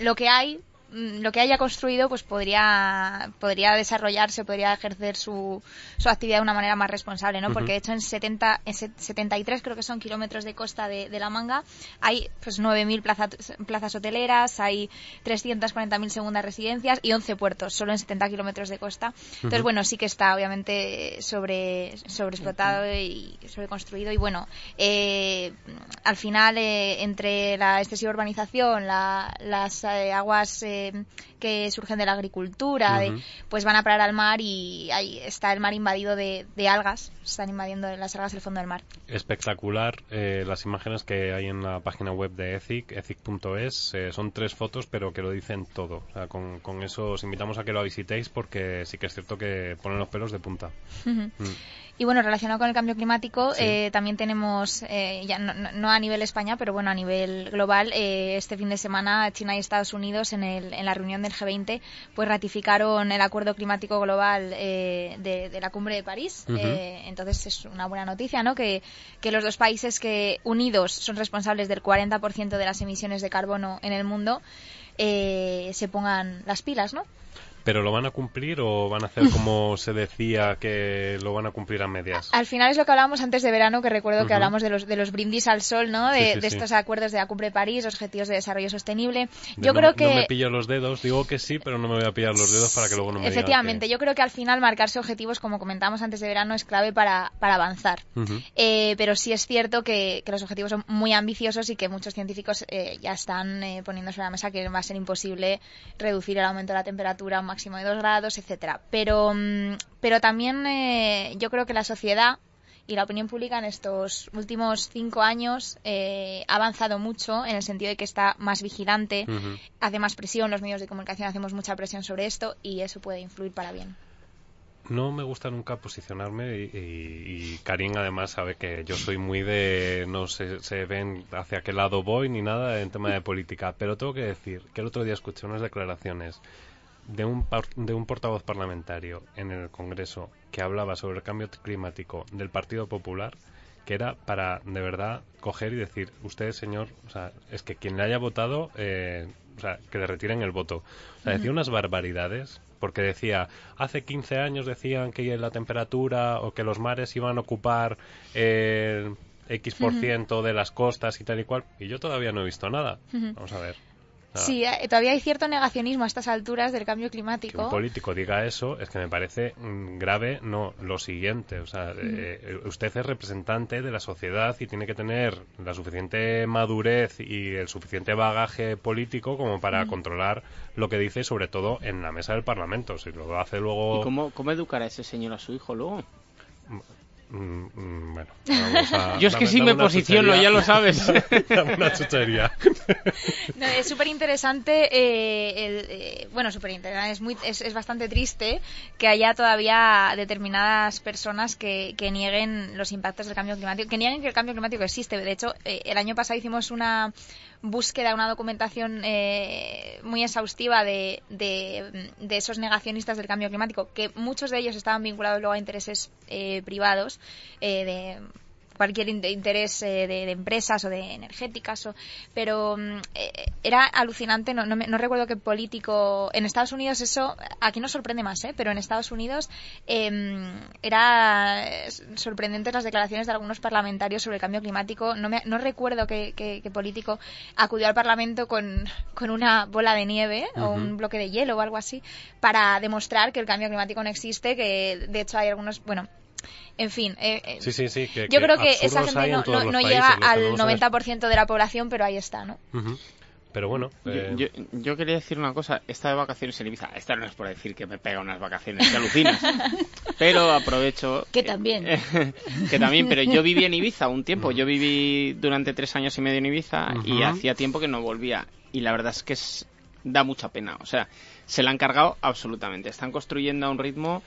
lo que hay lo que haya construido pues podría podría desarrollarse podría ejercer su, su actividad de una manera más responsable no porque de hecho en 70 en 73 creo que son kilómetros de costa de, la manga hay pues 9.000 plazas, plazas hoteleras hay 340.000 segundas residencias y 11 puertos solo en 70 kilómetros de costa. Entonces bueno sí que está obviamente sobre sobreexplotado y sobreconstruido y bueno eh, al final eh, entre la excesiva urbanización las eh, aguas que surgen de la agricultura, pues van a parar al mar y ahí está el mar invadido de, algas, están invadiendo las algas el fondo del mar. Espectacular eh, las imágenes que hay en la página web de Ethic, ethic.es, eh, son tres fotos pero que lo dicen todo. con, eso os invitamos a que lo visitéis porque sí que es cierto que ponen los pelos de punta. Y bueno, relacionado con el cambio climático, eh, también tenemos, eh, ya no, a nivel España, pero bueno, a nivel global, eh, este fin de semana China y Estados Unidos en, el, en la reunión del G20 pues ratificaron el acuerdo climático global de, la cumbre de París. entonces es una buena noticia, ¿no? Que, que los dos países que unidos son responsables del 40% de las emisiones de carbono en el mundo se pongan las pilas, ¿no? ¿Pero lo van a cumplir o van a hacer como se decía que lo van a cumplir a medias? Al final es lo que hablábamos antes de verano, que recuerdo que hablamos de los, de los brindis al sol, ¿no? De, estos acuerdos de la Cumbre de París, Objetivos de Desarrollo Sostenible. yo creo que... No me pillo los dedos, digo que sí, pero no me voy a pillar los dedos para que luego no me Efectivamente, yo creo que al final marcarse objetivos, como comentábamos antes de verano, es clave para, para avanzar. Eh, pero sí es cierto que, los objetivos son muy ambiciosos y que muchos científicos eh, ya están eh, poniendo sobre la mesa que va a ser imposible reducir el aumento de la temperatura máximo de 2 grados, etcétera. Pero, mm, pero también eh, yo creo que la sociedad y la opinión pública en estos últimos cinco años eh, ha avanzado mucho en el sentido de que está más vigilante, hace más presión, los medios de comunicación hacemos mucha presión sobre esto y eso puede influir para bien. No me gusta nunca posicionarme y, y, Karim además sabe que yo soy muy de no se, se ven hacia qué lado voy ni nada en tema de política, pero tengo que decir que el otro día escuché unas declaraciones de un, de un portavoz parlamentario en el Congreso que hablaba sobre el cambio climático del Partido Popular que era para de verdad coger y decir, usted señor, o sea, es que quien le haya votado, eh, o sea, que le retiren el voto. O sea, decía unas barbaridades, porque decía, hace 15 años decían que la temperatura o que los mares iban a ocupar el X por ciento de las costas y tal y cual, y yo todavía no he visto nada. Vamos a ver. Sí, eh, todavía hay cierto negacionismo a estas alturas del cambio climático. Que un político diga eso es que me parece mm, grave, no, lo siguiente. O sea, eh, eh, usted es representante de la sociedad y tiene que tener la suficiente madurez y el suficiente bagaje político como para controlar lo que dice, sobre todo en la mesa del Parlamento. Si lo hace luego. ¿Y cómo, cómo educará ese señor a su hijo luego? Mm, Mm, bueno, Yo es que sí me posiciono, ya lo sabes. una chuchería. es súper interesante, eh, eh, bueno, súper interesante, es, muy, es, es, bastante triste que haya todavía determinadas personas que, que, nieguen los impactos del cambio climático, que nieguen que el cambio climático existe. De hecho, eh, el año pasado hicimos una búsqueda, una documentación eh, muy exhaustiva de, de, esos negacionistas del cambio climático, que muchos de ellos estaban vinculados luego a intereses eh, privados eh, de cualquier interés eh, de, empresas o de energéticas, o, pero mm, eh, era alucinante, no, no, recuerdo qué político, en Estados Unidos eso, aquí no sorprende más, ¿eh? pero en Estados Unidos eh, era sorprendente las declaraciones de algunos parlamentarios sobre el cambio climático, no, me, no recuerdo qué, qué, político acudió al Parlamento con, con una bola de nieve o un bloque de hielo o algo así para demostrar que el cambio climático no existe, que de hecho hay algunos, bueno, en fin, eh, eh, yo creo que esa gente no, llega al 90% de la población, pero ahí está, ¿no? Pero bueno. Eh, yo, quería decir una cosa. Esta de vacaciones en Ibiza. Esta no es por decir que me pega unas vacaciones, que alucinas. pero aprovecho. Que también. que también, pero yo viví en Ibiza un tiempo. Yo viví durante tres años y medio en Ibiza y hacía tiempo que no volvía. Y la verdad es que da mucha pena. O sea, se la han cargado absolutamente. Están construyendo a un ritmo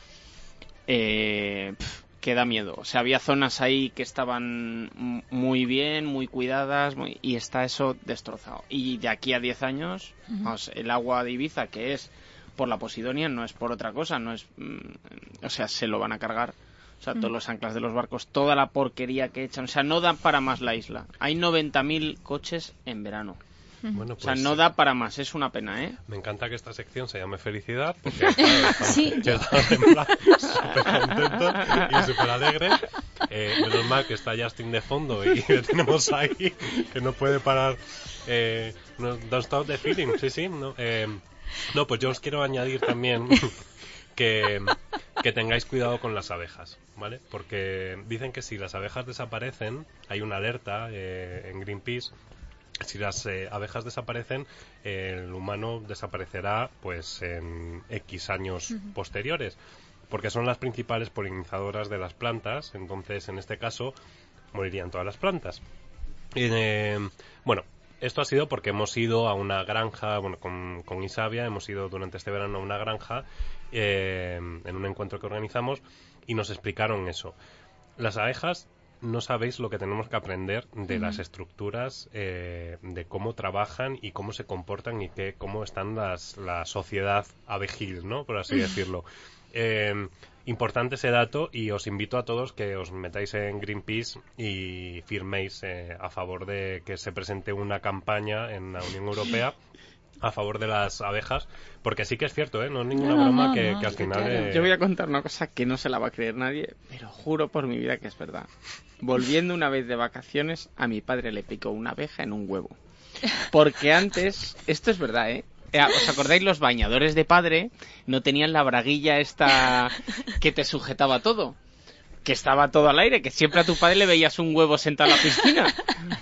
eh, que da miedo. O sea, había zonas ahí que estaban muy bien, muy cuidadas, y está eso destrozado. Y de aquí a 10 años, el agua de Ibiza, que es por la Posidonia, no es por otra cosa, no es. Mm, o sea, se lo van a cargar. O sea, todos los anclas de los barcos, toda la porquería que echan. O sea, no dan para más la isla. Hay 90.000 coches en verano. Bueno, o sea, pues no da para más, es una pena, ¿eh? Me encanta que esta sección se llame Felicidad, porque estamos, sí. súper contento y súper alegre. Eh, menos mal que está Justin de fondo y le tenemos ahí, que no puede parar. Eh, no, don't stop the feeling, sí, sí. No, eh, no, pues yo os quiero añadir también que, que tengáis cuidado con las abejas, ¿vale? Porque dicen que si las abejas desaparecen, hay una alerta eh, en Greenpeace si las eh, abejas desaparecen, el humano desaparecerá pues en X años posteriores, porque son las principales polinizadoras de las plantas, entonces en este caso morirían todas las plantas. Eh, bueno, esto ha sido porque hemos ido a una granja, bueno, con, con Isabia, hemos ido durante este verano a una granja eh, en un encuentro que organizamos y nos explicaron eso. Las abejas no sabéis lo que tenemos que aprender de las estructuras, eh, de cómo trabajan y cómo se comportan y que, cómo están las, la sociedad abejil, ¿no? Por así decirlo. Eh, importante ese dato y os invito a todos que os metáis en Greenpeace y firméis eh, a favor de que se presente una campaña en la Unión Europea a favor de las abejas, porque sí que es cierto, ¿eh? No es ninguna broma que, al final... Yo voy a contar una cosa que no se la va a creer nadie, pero juro por mi vida que es verdad. Volviendo una vez de vacaciones, a mi padre le picó una abeja en un huevo. Porque antes, esto es verdad, ¿eh? eh ¿Os acordáis? Los bañadores de padre no tenían la braguilla esta que te sujetaba todo que estaba todo al aire, que siempre a tu padre le veías un huevo sentado en la piscina.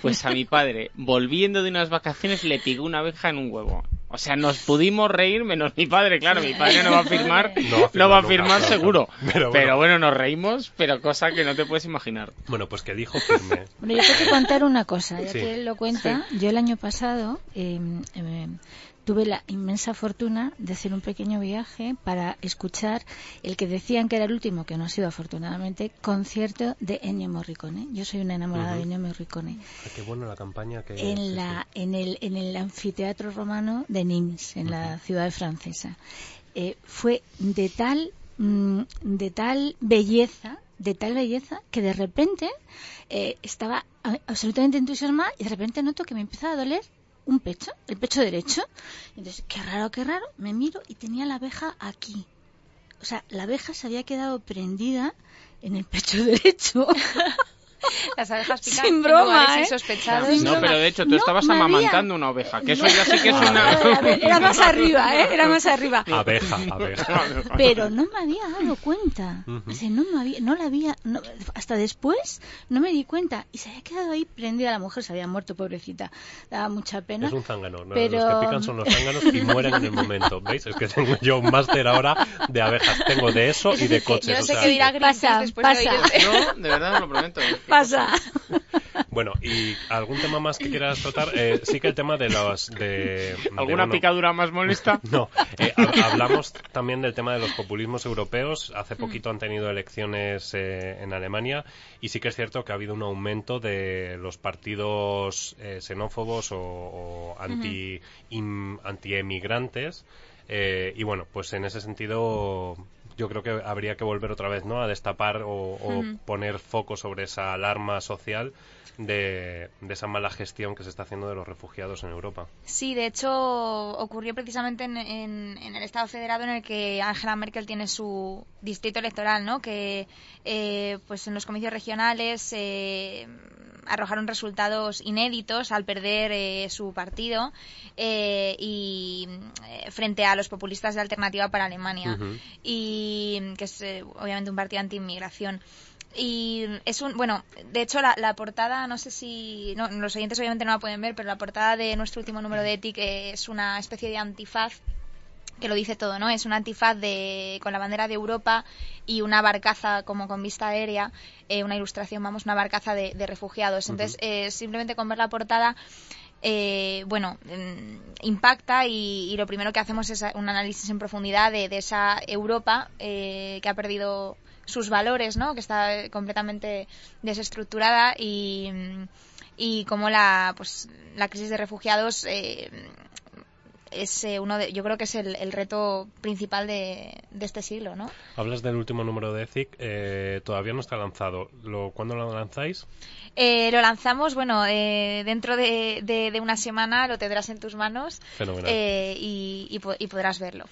Pues a mi padre, volviendo de unas vacaciones, le picó una abeja en un huevo. O sea, nos pudimos reír, menos mi padre, claro, mi padre no va a firmar, no, va a firmar seguro. Pero bueno. nos reímos, pero cosa que no te puedes imaginar. Bueno, pues que dijo firme. Bueno, yo tengo que contar una cosa, ya que él lo cuenta. Yo el año pasado eh, eh, tuve la inmensa fortuna de hacer un pequeño viaje para escuchar el que decían que era el último, que no ha sido afortunadamente, concierto de Ennio Morricone. Yo soy una enamorada de Ennio Morricone. qué bueno la campaña que... En, la, en, el, en el anfiteatro romano de Nimes, en la ciudad francesa. Eh, fue de tal, mm, de tal belleza, de tal belleza, que de repente eh, estaba absolutamente entusiasmada y de repente noto que me empezaba a doler un pecho, el pecho derecho. Entonces, qué raro, qué raro, me miro y tenía la abeja aquí. O sea, la abeja se había quedado prendida en el pecho derecho. Las abejas pican Sin broma, ¿eh? No, pero de hecho tú estabas amamantando una oveja, que eso ya sí que es una... Era más arriba, ¿eh? Era más arriba. Abeja, abeja. Pero no me había dado cuenta. o sea, no me había, no la había, hasta después no me di cuenta. Y se había quedado ahí prendida la mujer, se había muerto, pobrecita. Daba mucha pena. Es un zángano, pero... los que pican son los zánganos y mueren en el momento. ¿Veis? Es que tengo yo un máster ahora de abejas. Tengo de eso y de coches. Yo no sé qué dirá pasa, después pasa. de No, de verdad, lo prometo. Pasa. Bueno, ¿y algún tema más que quieras tratar? Eh, sí que el tema de los... De, ¿Alguna picadura más molesta? No, eh, hablamos también del tema de los populismos europeos. Hace mm. poquito han tenido elecciones eh, en Alemania y sí que es cierto que ha habido un aumento de los partidos xenófobos o, anti, anti-emigrantes. y bueno, pues en ese sentido yo creo que habría que volver otra vez ¿no? a destapar o, poner foco sobre esa alarma social de, esa mala gestión que se está haciendo de los refugiados en Europa. Sí, de hecho ocurrió precisamente en, el Estado Federado en el que Angela Merkel tiene su distrito electoral, ¿no? que eh, pues en los comicios regionales eh, arrojaron resultados inéditos al perder eh, su partido y frente a los populistas de Alternativa para Alemania, y que es obviamente un partido anti-inmigración. Y es un, bueno, de hecho la, portada, no sé si, no, los oyentes obviamente no la pueden ver, pero la portada de nuestro último número de ETIC es una especie de antifaz que lo dice todo, ¿no? Es un antifaz de, con la bandera de Europa y una barcaza como con vista aérea, eh, una ilustración, vamos, una barcaza de, refugiados. Entonces, eh, simplemente con ver la portada, eh, bueno, mm, impacta y, lo primero que hacemos es un análisis en profundidad de, de esa Europa que ha perdido sus valores, ¿no? Que está completamente desestructurada y, y como la, pues, la crisis de refugiados eh, es eh, uno de, yo creo que es el, reto principal de, este siglo, ¿no? Hablas del último número de ETHIC, eh, todavía no está lanzado. ¿Lo, ¿Cuándo lo lanzáis? Eh, lo lanzamos, bueno, dentro de, una semana lo tendrás en tus manos y, y podrás verlo.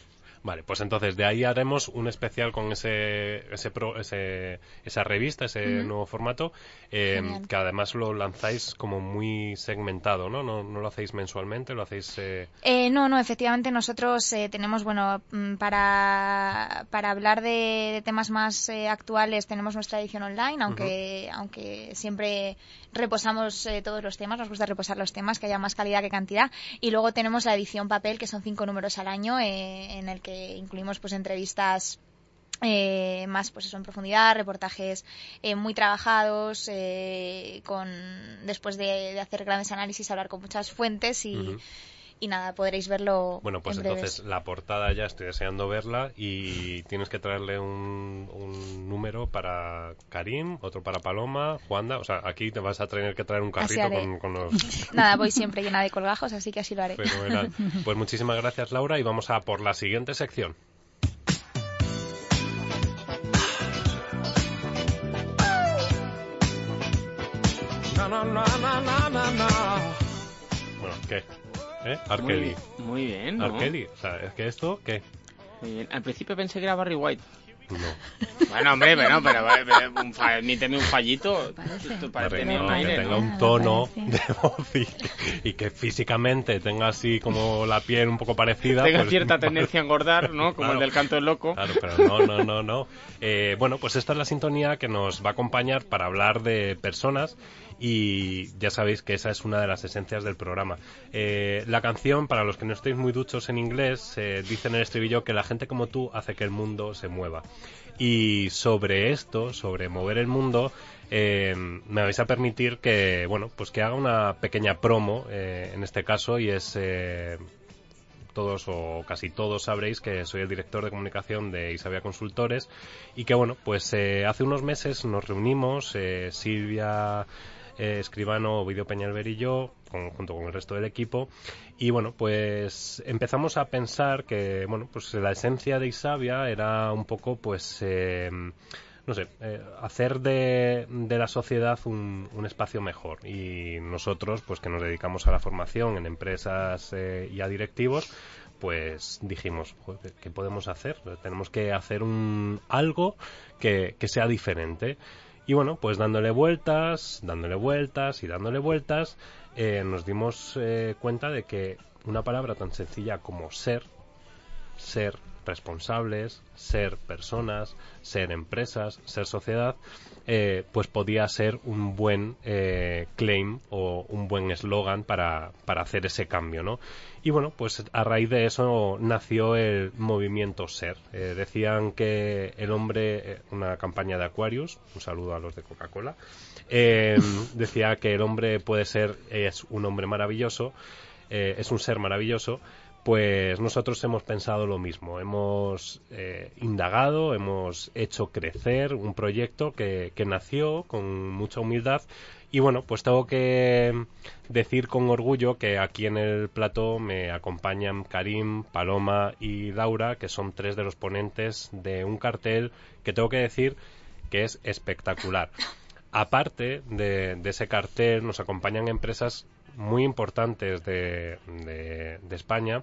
Vale, pues entonces de ahí haremos un especial con ese, ese, ese esa revista, ese nuevo formato, eh, que además lo lanzáis como muy segmentado, ¿no? ¿No, lo hacéis mensualmente? ¿Lo hacéis...? Eh... Eh, no, no, efectivamente nosotros eh, tenemos, bueno, mm, para, para hablar de, temas más actuales tenemos nuestra edición online, aunque, aunque siempre reposamos todos los temas, nos gusta reposar los temas, que haya más calidad que cantidad, y luego tenemos la edición papel, que son cinco números al año, en el que incluimos pues entrevistas eh, más pues eso en profundidad, reportajes eh, muy trabajados, eh, con después de, hacer grandes análisis, hablar con muchas fuentes y, y nada, podréis verlo. Bueno, pues entonces la portada ya estoy deseando verla y tienes que traerle un, un, número para Karim, otro para Paloma, Juanda. O sea, aquí te vas a tener que traer un carrito con, los. nada, voy siempre llena de colgajos, así que así lo haré. Pues muchísimas gracias, Laura, y vamos a por la siguiente sección. bueno, ¿qué? ¿Eh? Arkeli. Muy, bien, ¿no? Arkeli. O sea, es que esto, ¿qué? Muy bien. Al principio pensé que era Barry White. No. Bueno, hombre, bueno, pero, pero un, un fallito. Parece. Parece no, que tenga un tono de voz y que, físicamente tenga así como la piel un poco parecida. Tenga pues, cierta tendencia a engordar, ¿no? Como el del canto del loco. Claro, pero no, no, no, no. Eh, bueno, pues esta es la sintonía que nos va a acompañar para hablar de personas y ya sabéis que esa es una de las esencias del programa. Eh, la canción, para los que no estéis muy duchos en inglés, eh, dice en el estribillo que la gente como tú hace que el mundo se mueva. Y sobre esto, sobre mover el mundo, eh, me vais a permitir que, bueno, pues que haga una pequeña promo en este caso y es todos o casi todos sabréis que soy el director de comunicación de Isabia Consultores y que bueno, pues hace unos meses nos reunimos, Silvia, eh, escribano Ovidio Peñalver y yo, junto con el resto del equipo, y bueno, pues empezamos a pensar que, bueno, pues la esencia de Isabia era un poco, pues, eh, no sé, eh, hacer de, la sociedad un, espacio mejor. Y nosotros, pues que nos dedicamos a la formación en empresas y a directivos, pues dijimos, ¿qué podemos hacer? Tenemos que hacer un algo que, que sea diferente. Y bueno, pues dándole vueltas, dándole vueltas y dándole vueltas, eh, nos dimos eh, cuenta de que una palabra tan sencilla como ser, ser responsables, ser personas, ser empresas, ser sociedad, eh, pues podía ser un buen claim o un buen eslogan para, para hacer ese cambio, ¿no? Y bueno, pues a raíz de eso nació el movimiento SER. Eh, decían que el hombre, eh, una campaña de Aquarius, un saludo a los de Coca-Cola, eh, decía que el hombre puede ser, es un hombre maravilloso, es un ser maravilloso, pues nosotros hemos pensado lo mismo. Hemos indagado, hemos hecho crecer un proyecto que, que, nació con mucha humildad y bueno, pues tengo que decir con orgullo que aquí en el plató me acompañan Karim, Paloma y Laura, que son tres de los ponentes de un cartel que tengo que decir que es espectacular. Aparte de, ese cartel, nos acompañan empresas muy importantes de, de España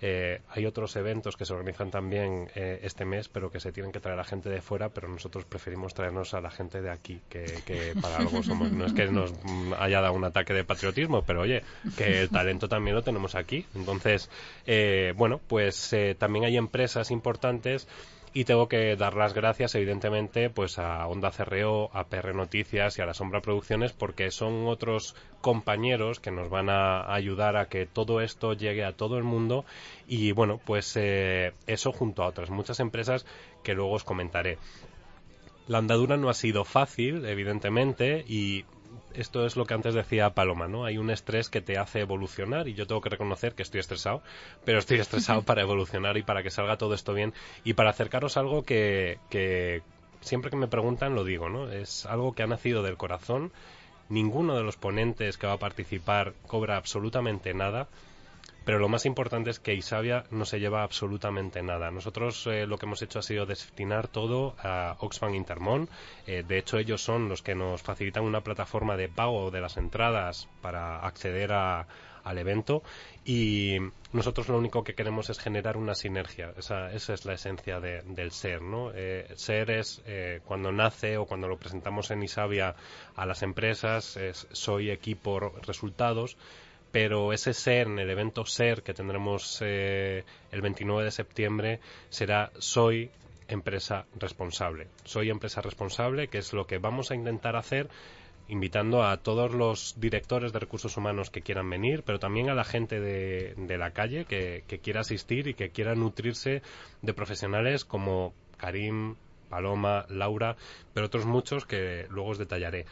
eh, hay otros eventos que se organizan también eh, este mes, pero que se tienen que traer a gente de fuera, pero nosotros preferimos traernos a la gente de aquí, que, para algo somos. No es que nos haya dado un ataque de patriotismo, pero oye, que el talento también lo tenemos aquí. Entonces, eh, bueno, pues también hay empresas importantes y tengo que dar las gracias, evidentemente, pues a Onda CRO, a PR Noticias y a La Sombra Producciones, porque son otros compañeros que nos van a ayudar a que todo esto llegue a todo el mundo. Y bueno, pues eh, eso junto a otras muchas empresas que luego os comentaré. La andadura no ha sido fácil, evidentemente, y esto es lo que antes decía Paloma, ¿no? Hay un estrés que te hace evolucionar y yo tengo que reconocer que estoy estresado, pero estoy estresado para evolucionar y para que salga todo esto bien y para acercaros algo que, que siempre que me preguntan lo digo, ¿no? Es algo que ha nacido del corazón. Ninguno de los ponentes que va a participar cobra absolutamente nada pero lo más importante es que Isabia no se lleva absolutamente nada. Nosotros eh, lo que hemos hecho ha sido destinar todo a Oxfam Intermón. Eh, de hecho, ellos son los que nos facilitan una plataforma de pago de las entradas para acceder al evento y nosotros lo único que queremos es generar una sinergia. Esa, esa es la esencia del ser. ¿no? Eh, ser es cuando nace o cuando lo presentamos en Isabia a las empresas, es soy equipo resultados pero ese ser en el evento ser que tendremos eh, el 29 de septiembre será soy empresa responsable. Soy empresa responsable, que es lo que vamos a intentar hacer invitando a todos los directores de recursos humanos que quieran venir, pero también a la gente de, la calle que, que, quiera asistir y que quiera nutrirse de profesionales como Karim, Paloma, Laura, pero otros muchos que luego os detallaré.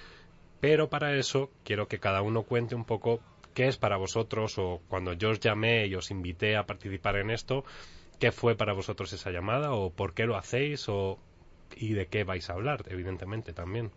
Pero para eso quiero que cada uno cuente un poco ¿Qué es para vosotros, o cuando yo os llamé y os invité a participar en esto, qué fue para vosotros esa llamada, o por qué lo hacéis, o y de qué vais a hablar, evidentemente también?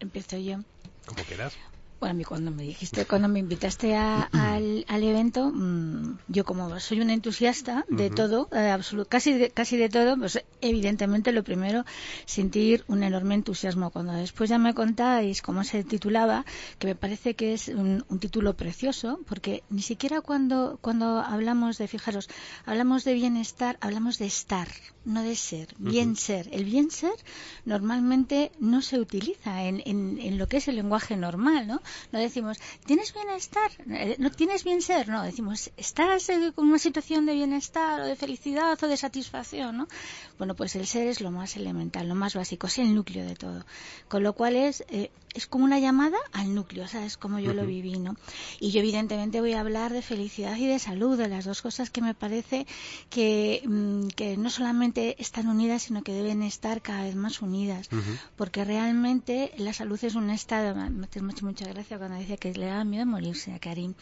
Empiezo yo. Como quieras. Bueno, cuando me dijiste, cuando me invitaste al, evento, mm, yo como soy una entusiasta de todo, eh, casi, de, casi de todo, pues evidentemente lo primero, sentir un enorme entusiasmo. Cuando después ya me contáis cómo se titulaba, que me parece que es un, título precioso, porque ni siquiera cuando, cuando hablamos de, fijaros, hablamos de bienestar, hablamos de estar, no de ser, bien ser. El bien ser normalmente no se utiliza en, en, en lo que es el lenguaje normal, ¿no? No decimos, ¿tienes bienestar? Eh, ¿No tienes bien ser? No, decimos, ¿estás en una situación de bienestar o de felicidad o de satisfacción? ¿no? Bueno, pues el ser es lo más elemental, lo más básico, es el núcleo de todo. Con lo cual es, eh, es como una llamada al núcleo, ¿sabes? Como yo lo viví, ¿no? Y yo evidentemente voy a hablar de felicidad y de salud, de las dos cosas que me parece que, mm, que no solamente están unidas, sino que deben estar cada vez más unidas. Porque realmente la salud es un estado, me hace mucha gracia cuando decía que le daba miedo morirse a Karim.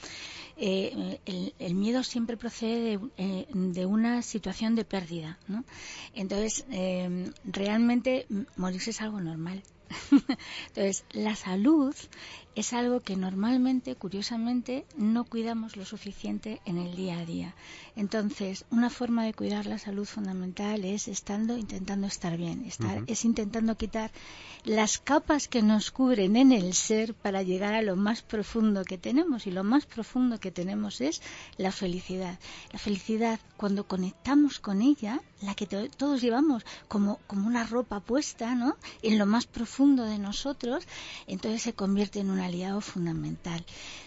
Eh, el, miedo siempre procede de, eh, de, una situación de pérdida, ¿no? Entonces, eh, realmente morirse es algo normal. Entonces, la salud es algo que normalmente, curiosamente, no cuidamos lo suficiente en el día a día. Entonces, una forma de cuidar la salud fundamental es estando, intentando estar bien, estar, es intentando quitar las capas que nos cubren en el ser para llegar a lo más profundo que tenemos. Y lo más profundo que tenemos es la felicidad. La felicidad, cuando conectamos con ella, la que todos llevamos como, como una ropa puesta, ¿no? En lo más profundo de nosotros, entonces se convierte en una aliado fundamental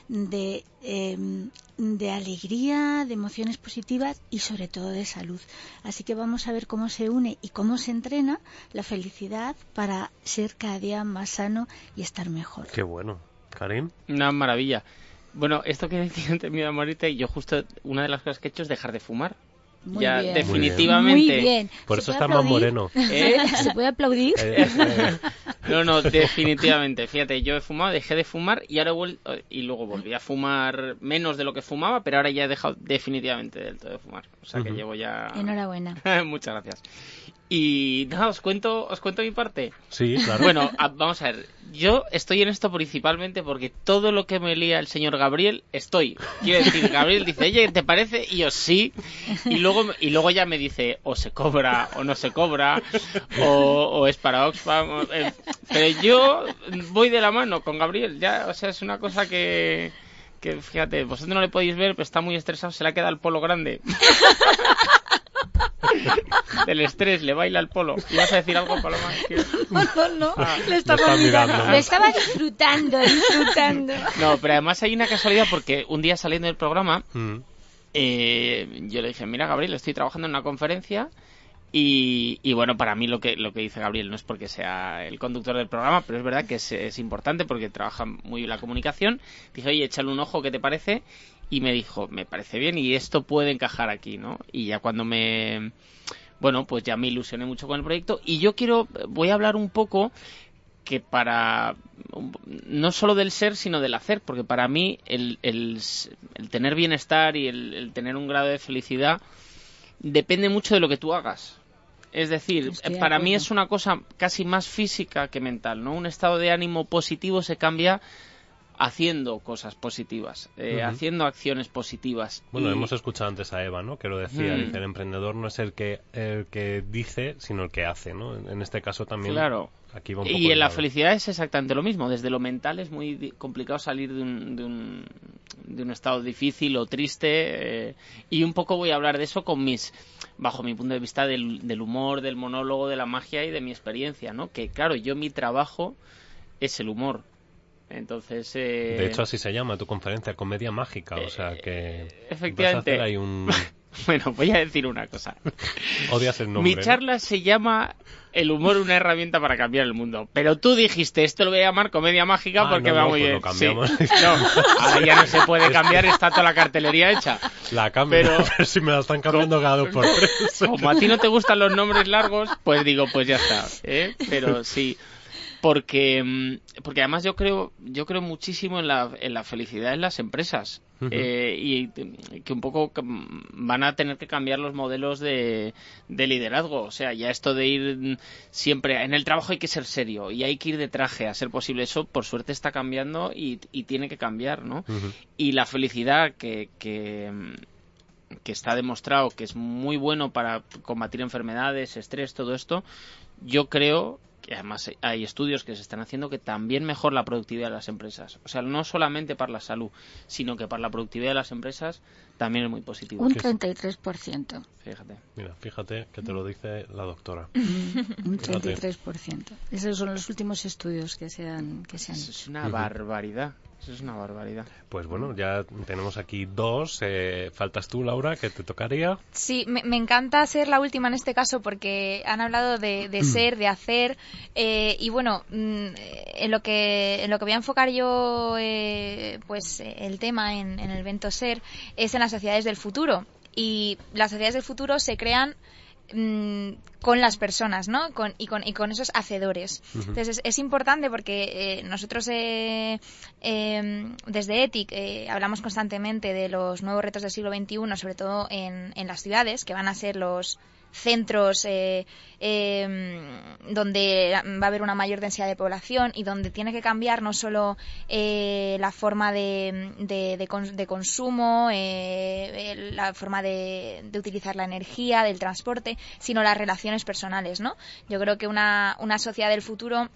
de, em, de alegría, de emociones positivas y sobre todo de salud. Así que vamos a ver cómo se une y cómo se entrena la felicidad para ser cada día más sano y estar mejor. Qué bueno. Karim. Una maravilla. Bueno, esto que decía antes mi amorita, y yo justo una de las cosas que he hecho es dejar de fumar ya definitivamente. Muy bien. Por eso está más moreno. ¿Eh? ¿Se puede aplaudir? Eh, no, no, definitivamente. Fíjate, yo he fumado, dejé de fumar y ahora y luego volví a fumar menos de lo que fumaba, pero ahora ya he dejado definitivamente del todo de fumar. O sea que llevo ya. Enhorabuena. Muchas gracias. Y nada, os cuento, os cuento mi parte. Sí, claro. Bueno, vamos a ver. Yo estoy en esto principalmente porque todo lo que me lía el señor Gabriel, estoy. Quiero decir, Gabriel dice, oye, ¿te parece? Y yo sí. Y luego, y luego ya me dice, o se cobra, o no se cobra, o, es para Oxfam. Eh, pero yo voy de la mano con Gabriel, ya, o sea, es una cosa que que fíjate, vosotros no le podéis ver, pero está muy estresado, se le ha quedado el polo grande. Del estrés, le baila el polo. ¿Y vas a decir algo, Paloma? No, no, no. Ah, le estaba mirando. Le estaba disfrutando, disfrutando. No, pero además hay una casualidad porque un día saliendo del programa, mm. eh, yo le dije, mira, Gabriel, estoy trabajando en una conferencia y, bueno, para mí lo que, lo que dice Gabriel no es porque sea el conductor del programa, pero es verdad que es, importante porque trabaja muy bien la comunicación. Dije, oye, échale un ojo, ¿qué te parece? Y me dijo, me parece bien y esto puede encajar aquí, ¿no? Y ya cuando me... Bueno, pues ya me ilusioné mucho con el proyecto y yo quiero, voy a hablar un poco que para no solo del ser sino del hacer porque para mí el, el, tener bienestar y el, tener un grado de felicidad depende mucho de lo que tú hagas Es decir, para mí es una cosa casi más física que mental, ¿no? Un estado de ánimo positivo se cambia haciendo cosas positivas, eh, haciendo acciones positivas. Bueno, hemos escuchado antes a Eva, ¿no? Que lo decía, el emprendedor no es el que el que dice, sino el que hace, ¿no? En este caso también. Claro. Aquí va un y en la felicidad es exactamente lo mismo. Desde lo mental es muy complicado salir de un, de un, de un estado difícil o triste. Eh, y un poco voy a hablar de eso con mis, bajo mi punto de vista del, del humor, del monólogo, de la magia y de mi experiencia, ¿no? Que claro, yo mi trabajo es el humor entonces. Eh... De hecho, así se llama tu conferencia, Comedia Mágica. O sea que. Efectivamente. Vas a un... bueno, voy a decir una cosa. Odias el nombre. Mi charla se llama El humor, una herramienta para cambiar el mundo. Pero tú dijiste, esto lo voy a llamar Comedia Mágica ah, porque no, va no, muy pues bien. Lo cambiamos. Sí. No, ahora ya no se puede cambiar, está toda la cartelería hecha. La cambio, pero, si me la están cambiando cada dos por tres. Como a ti no te gustan los nombres largos, pues digo, pues ya está. ¿eh? Pero sí porque mm, porque además yo creo yo creo muchísimo en la, en la felicidad en las empresas. Eh, y que un poco van a tener que cambiar los modelos de, de, liderazgo. O sea ya esto de ir siempre en el trabajo hay que ser serio y hay que ir de traje a ser posible. Eso por suerte está cambiando y, y tiene que cambiar no y la felicidad que, que que está demostrado que es muy bueno para combatir enfermedades, estrés, todo esto, yo creo y además hay estudios que se están haciendo que también mejora la productividad de las empresas. O sea, no solamente para la salud, sino que para la productividad de las empresas también es muy positivo. Un 33%. Fíjate. Mira, fíjate que te lo dice la doctora. Un 33%. Esos son los últimos estudios que se han, que se han hecho. Es una barbaridad. Eso es una barbaridad. Pues bueno, ya tenemos aquí dos. Eh, faltas tú, Laura, que te tocaría. Sí, me, me, encanta ser la última en este caso porque han hablado de, de ser, de hacer. Eh, y bueno, mm, en lo que en lo que voy a enfocar yo, eh, pues el tema en, en el evento ser es en las sociedades del futuro. Y las sociedades del futuro se crean Mm, con las personas, ¿no? Con, y, con, y con esos hacedores. Entonces es, importante porque eh, nosotros eh, eh, desde ETIC eh, hablamos constantemente de los nuevos retos del siglo XXI, sobre todo en, en las ciudades, que van a ser los centros eh, eh, donde va a haber una mayor densidad de población y donde tiene que cambiar no solo eh, la forma de, de, de, consumo, eh, la forma de, de, utilizar la energía, del transporte, sino las relaciones personales, ¿no? Yo creo que una, una sociedad del futuro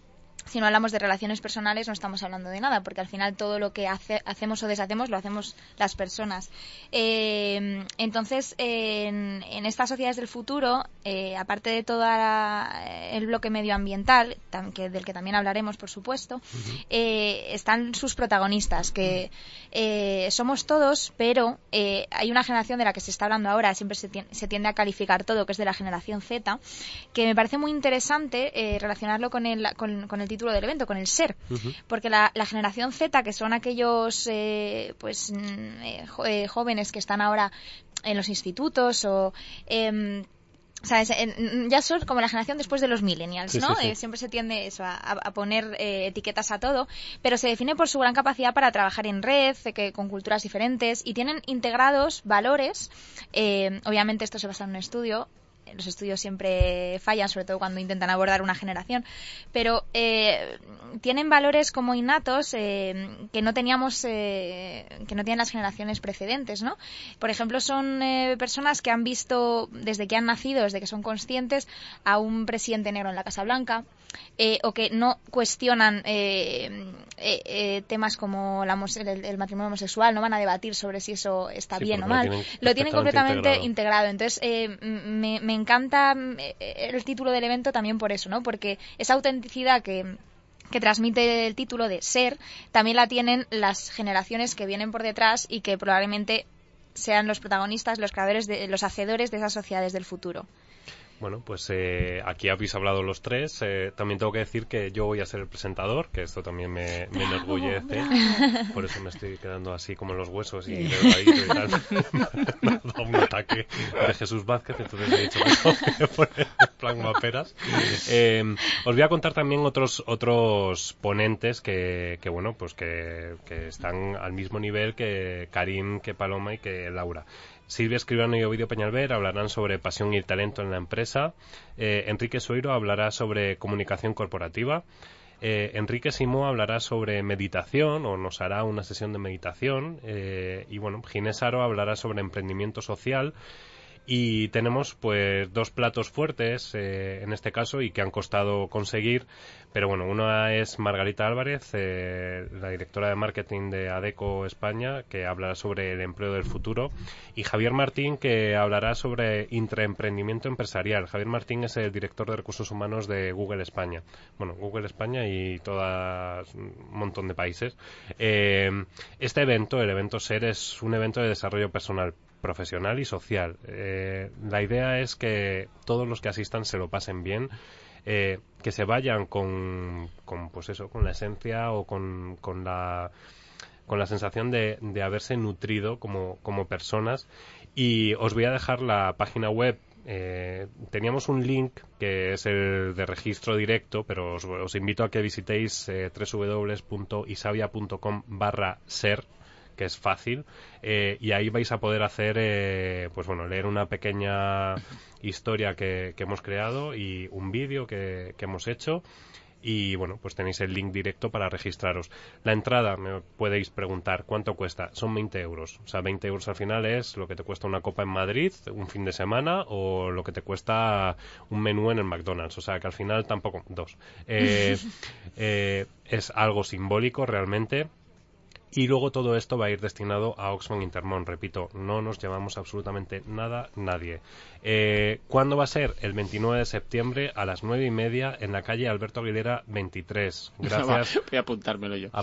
si no hablamos de relaciones personales no estamos hablando de nada, porque al final todo lo que hace, hacemos o deshacemos lo hacemos las personas. Eh, entonces, en, en, estas sociedades del futuro, eh, aparte de todo el bloque medioambiental, que, del que también hablaremos, por supuesto, eh, están sus protagonistas, que eh, somos todos, pero hay una generación de la que se está hablando ahora, siempre se, se, tiende a calificar todo, que es de la generación Z, que me parece muy interesante relacionarlo con el, con, con el título del evento, con el ser. Uh -huh. Porque la, la, generación Z, que son aquellos eh, pues mm, eh, eh, jóvenes que están ahora en los institutos o... Eh, ¿sabes? Ya son como la generación después de los millennials, ¿no? Sí, sí, sí. Eh, siempre se tiende eso, a, a poner eh, etiquetas a todo, pero se define por su gran capacidad para trabajar en red, que, con culturas diferentes, y tienen integrados valores, eh, obviamente esto se basa en un estudio, los estudios siempre fallan, sobre todo cuando intentan abordar una generación, pero eh, tienen valores como innatos eh, que no teníamos, eh, que no tienen las generaciones precedentes, ¿no? Por ejemplo, son personas que han visto desde que han nacido, desde que son conscientes, a un presidente negro en la Casa Blanca, o que no cuestionan temas como la, el, el, matrimonio homosexual, no van a debatir sobre si eso está sí, bien o mal. Lo tienen, lo tienen completamente integrado. integrado. Entonces, me, me, encanta el título del evento también por eso, ¿no? Porque esa autenticidad que que transmite el título de ser, también la tienen las generaciones que vienen por detrás y que probablemente sean los protagonistas, los creadores, de, los hacedores de esas sociedades del futuro. Bueno, pues eh, aquí habéis hablado los tres. Eh, también tengo que decir que yo voy a ser el presentador, que esto también me, me enorgullece. Bravo. Por eso me estoy quedando así como en los huesos y tal. me ha dado un ataque de Jesús Vázquez, entonces he dicho que poner plan maperas. Eh, os voy a contar también otros otros ponentes que, que bueno, pues que, que están al mismo nivel que Karim, que Paloma y que Laura Silvia Escribano y Ovidio Peñalver hablarán sobre pasión y talento en la empresa. Eh, Enrique Sueiro hablará sobre comunicación corporativa. Eh, Enrique Simó hablará sobre meditación o nos hará una sesión de meditación. Eh, y bueno, Ginés Aro hablará sobre emprendimiento social. Y tenemos pues dos platos fuertes eh, en este caso y que han costado conseguir, pero bueno, una es Margarita Álvarez, eh, la directora de marketing de ADECO España, que hablará sobre el empleo del futuro, y Javier Martín, que hablará sobre intraemprendimiento empresarial. Javier Martín es el director de recursos humanos de Google España. Bueno, Google España y todo un montón de países. Eh, este evento, el evento SER, es un evento de desarrollo personal profesional y social. Eh, la idea es que todos los que asistan se lo pasen bien, eh, que se vayan con, pues eso, con la esencia o con, la con la sensación de, de haberse nutrido como, como personas. Y os voy a dejar la página web. Eh, teníamos un link que es el de registro directo, pero os, invito a que visitéis eh, www.isavia.com barra ser que es fácil, eh, y ahí vais a poder hacer, eh, pues bueno, leer una pequeña historia que, hemos creado y un vídeo que, hemos hecho y bueno, pues tenéis el link directo para registraros. La entrada, me podéis preguntar, ¿cuánto cuesta? Son 20 euros. O sea, 20 euros al final es lo que te cuesta una copa en Madrid un fin de semana o lo que te cuesta un menú en el McDonald's. O sea, que al final tampoco, dos. Eh, es algo simbólico realmente y luego todo esto va a ir destinado a Oxfam Intermont. Repito, no nos llevamos absolutamente nada, nadie. Eh, ¿Cuándo va a ser? El 29 de septiembre a las 9 y media en la calle Alberto Aguilera 23. Gracias. Voy a apuntármelo yo.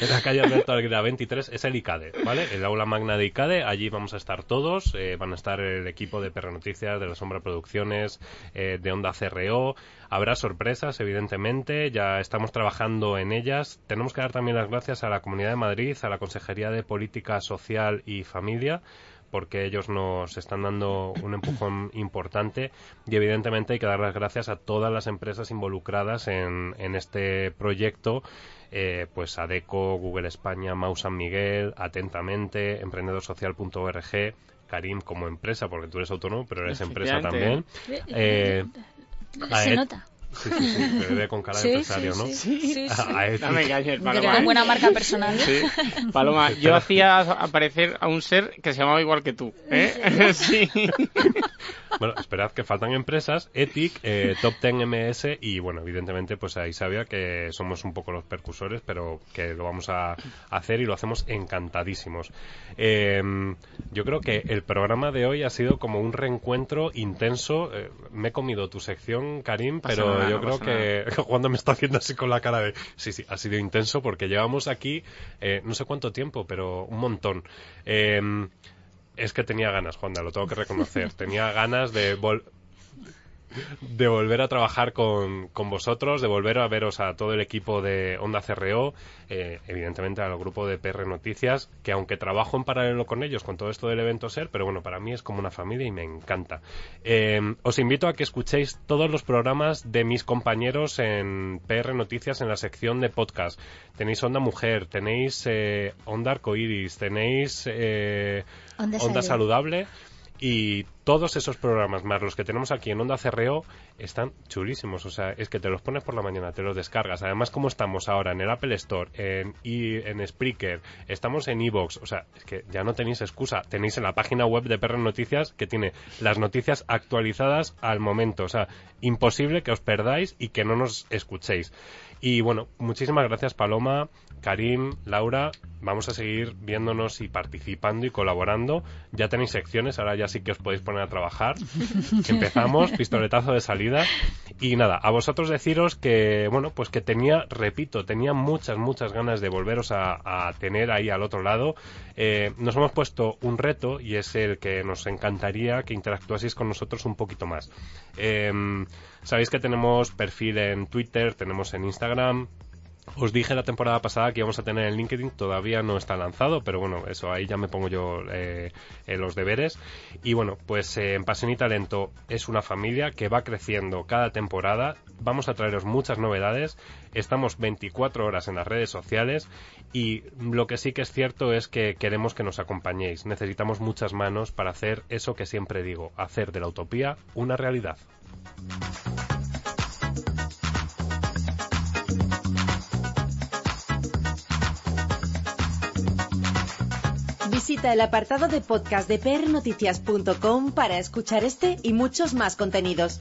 En la calle Alberto Aguilera 23 es el ICADE, ¿vale? El aula magna de ICADE. Allí vamos a estar todos. Eh, van a estar el equipo de Perra Noticias, de La Sombra Producciones, eh, de Onda CRO. Habrá sorpresas, evidentemente. Ya estamos trabajando en ellas. Tenemos que dar también las gracias a la Comunidad de Madrid, a la Consejería de Política Social y Familia porque ellos nos están dando un empujón importante y evidentemente hay que dar las gracias a todas las empresas involucradas en, en este proyecto eh, pues ADECO, Google España, Mau San Miguel, Atentamente, emprendedorsocial.org, Karim como empresa, porque tú eres autónomo, pero eres empresa también. Eh, se nota. Sí, sí, sí, ve con cara de empresario, ¿no? Sí, sí. No me engañes, Paloma. buena marca personal. Sí. Paloma, yo hacía aparecer a un ser que se llamaba igual que tú, ¿eh? Sí. Bueno, esperad que faltan empresas, Ethic, eh, Top Ten MS y, bueno, evidentemente, pues ahí sabía que somos un poco los percusores, pero que lo vamos a hacer y lo hacemos encantadísimos. Em, yo creo que el programa de hoy ha sido como un reencuentro intenso. Eh, me he comido tu sección, Karim, pero yo creo que cuando me está haciendo así con la cara de sí, sí, ha sido intenso porque llevamos aquí eh, no sé cuánto tiempo, pero un montón. Em, es que tenía ganas, Juanda, lo tengo que reconocer. tenía ganas de, de volver a trabajar con, con, vosotros, de volver a veros a todo el equipo de Onda CRO, eh, evidentemente al grupo de PR Noticias, que aunque trabajo en paralelo con ellos, con todo esto del evento SER, pero bueno, para mí es como una familia y me encanta. Eh, os invito a que escuchéis todos los programas de mis compañeros en PR Noticias en la sección de podcast. Tenéis Onda Mujer, tenéis eh, Onda Arcoiris, tenéis Onda, Saludable y todos esos programas, más los que tenemos aquí en Onda CRO, están chulísimos. O sea, es que te los pones por la mañana, te los descargas. Además, como estamos ahora en el Apple Store, en, en Spreaker, estamos en Evox. O sea, es que ya no tenéis excusa. Tenéis en la página web de PR Noticias que tiene las noticias actualizadas al momento. O sea, imposible que os perdáis y que no nos escuchéis. Y bueno, muchísimas gracias Paloma, Karim, Laura. Vamos a seguir viéndonos y participando y colaborando. Ya tenéis secciones, ahora ya sí que os podéis poner a trabajar. Empezamos, pistoletazo de salida. Y nada, a vosotros deciros que, bueno, pues que tenía, repito, tenía muchas, muchas ganas de volveros a, tener ahí al otro lado. Eh, nos hemos puesto un reto y es el que nos encantaría que interactuaseis con nosotros un poquito más. Em, sabéis que tenemos perfil en Twitter, tenemos en Instagram, Os dije la temporada pasada que íbamos a tener en LinkedIn, todavía no está lanzado, pero bueno, eso ahí ya me pongo yo eh, en los deberes. Y bueno, pues eh, en Pasión y Talento es una familia que va creciendo cada temporada. Vamos a traeros muchas novedades. Estamos 24 horas en las redes sociales y lo que sí que es cierto es que queremos que nos acompañéis. Necesitamos muchas manos para hacer eso que siempre digo, hacer de la utopía una realidad. Visita el apartado de podcast de prnoticias.com para escuchar este y muchos más contenidos.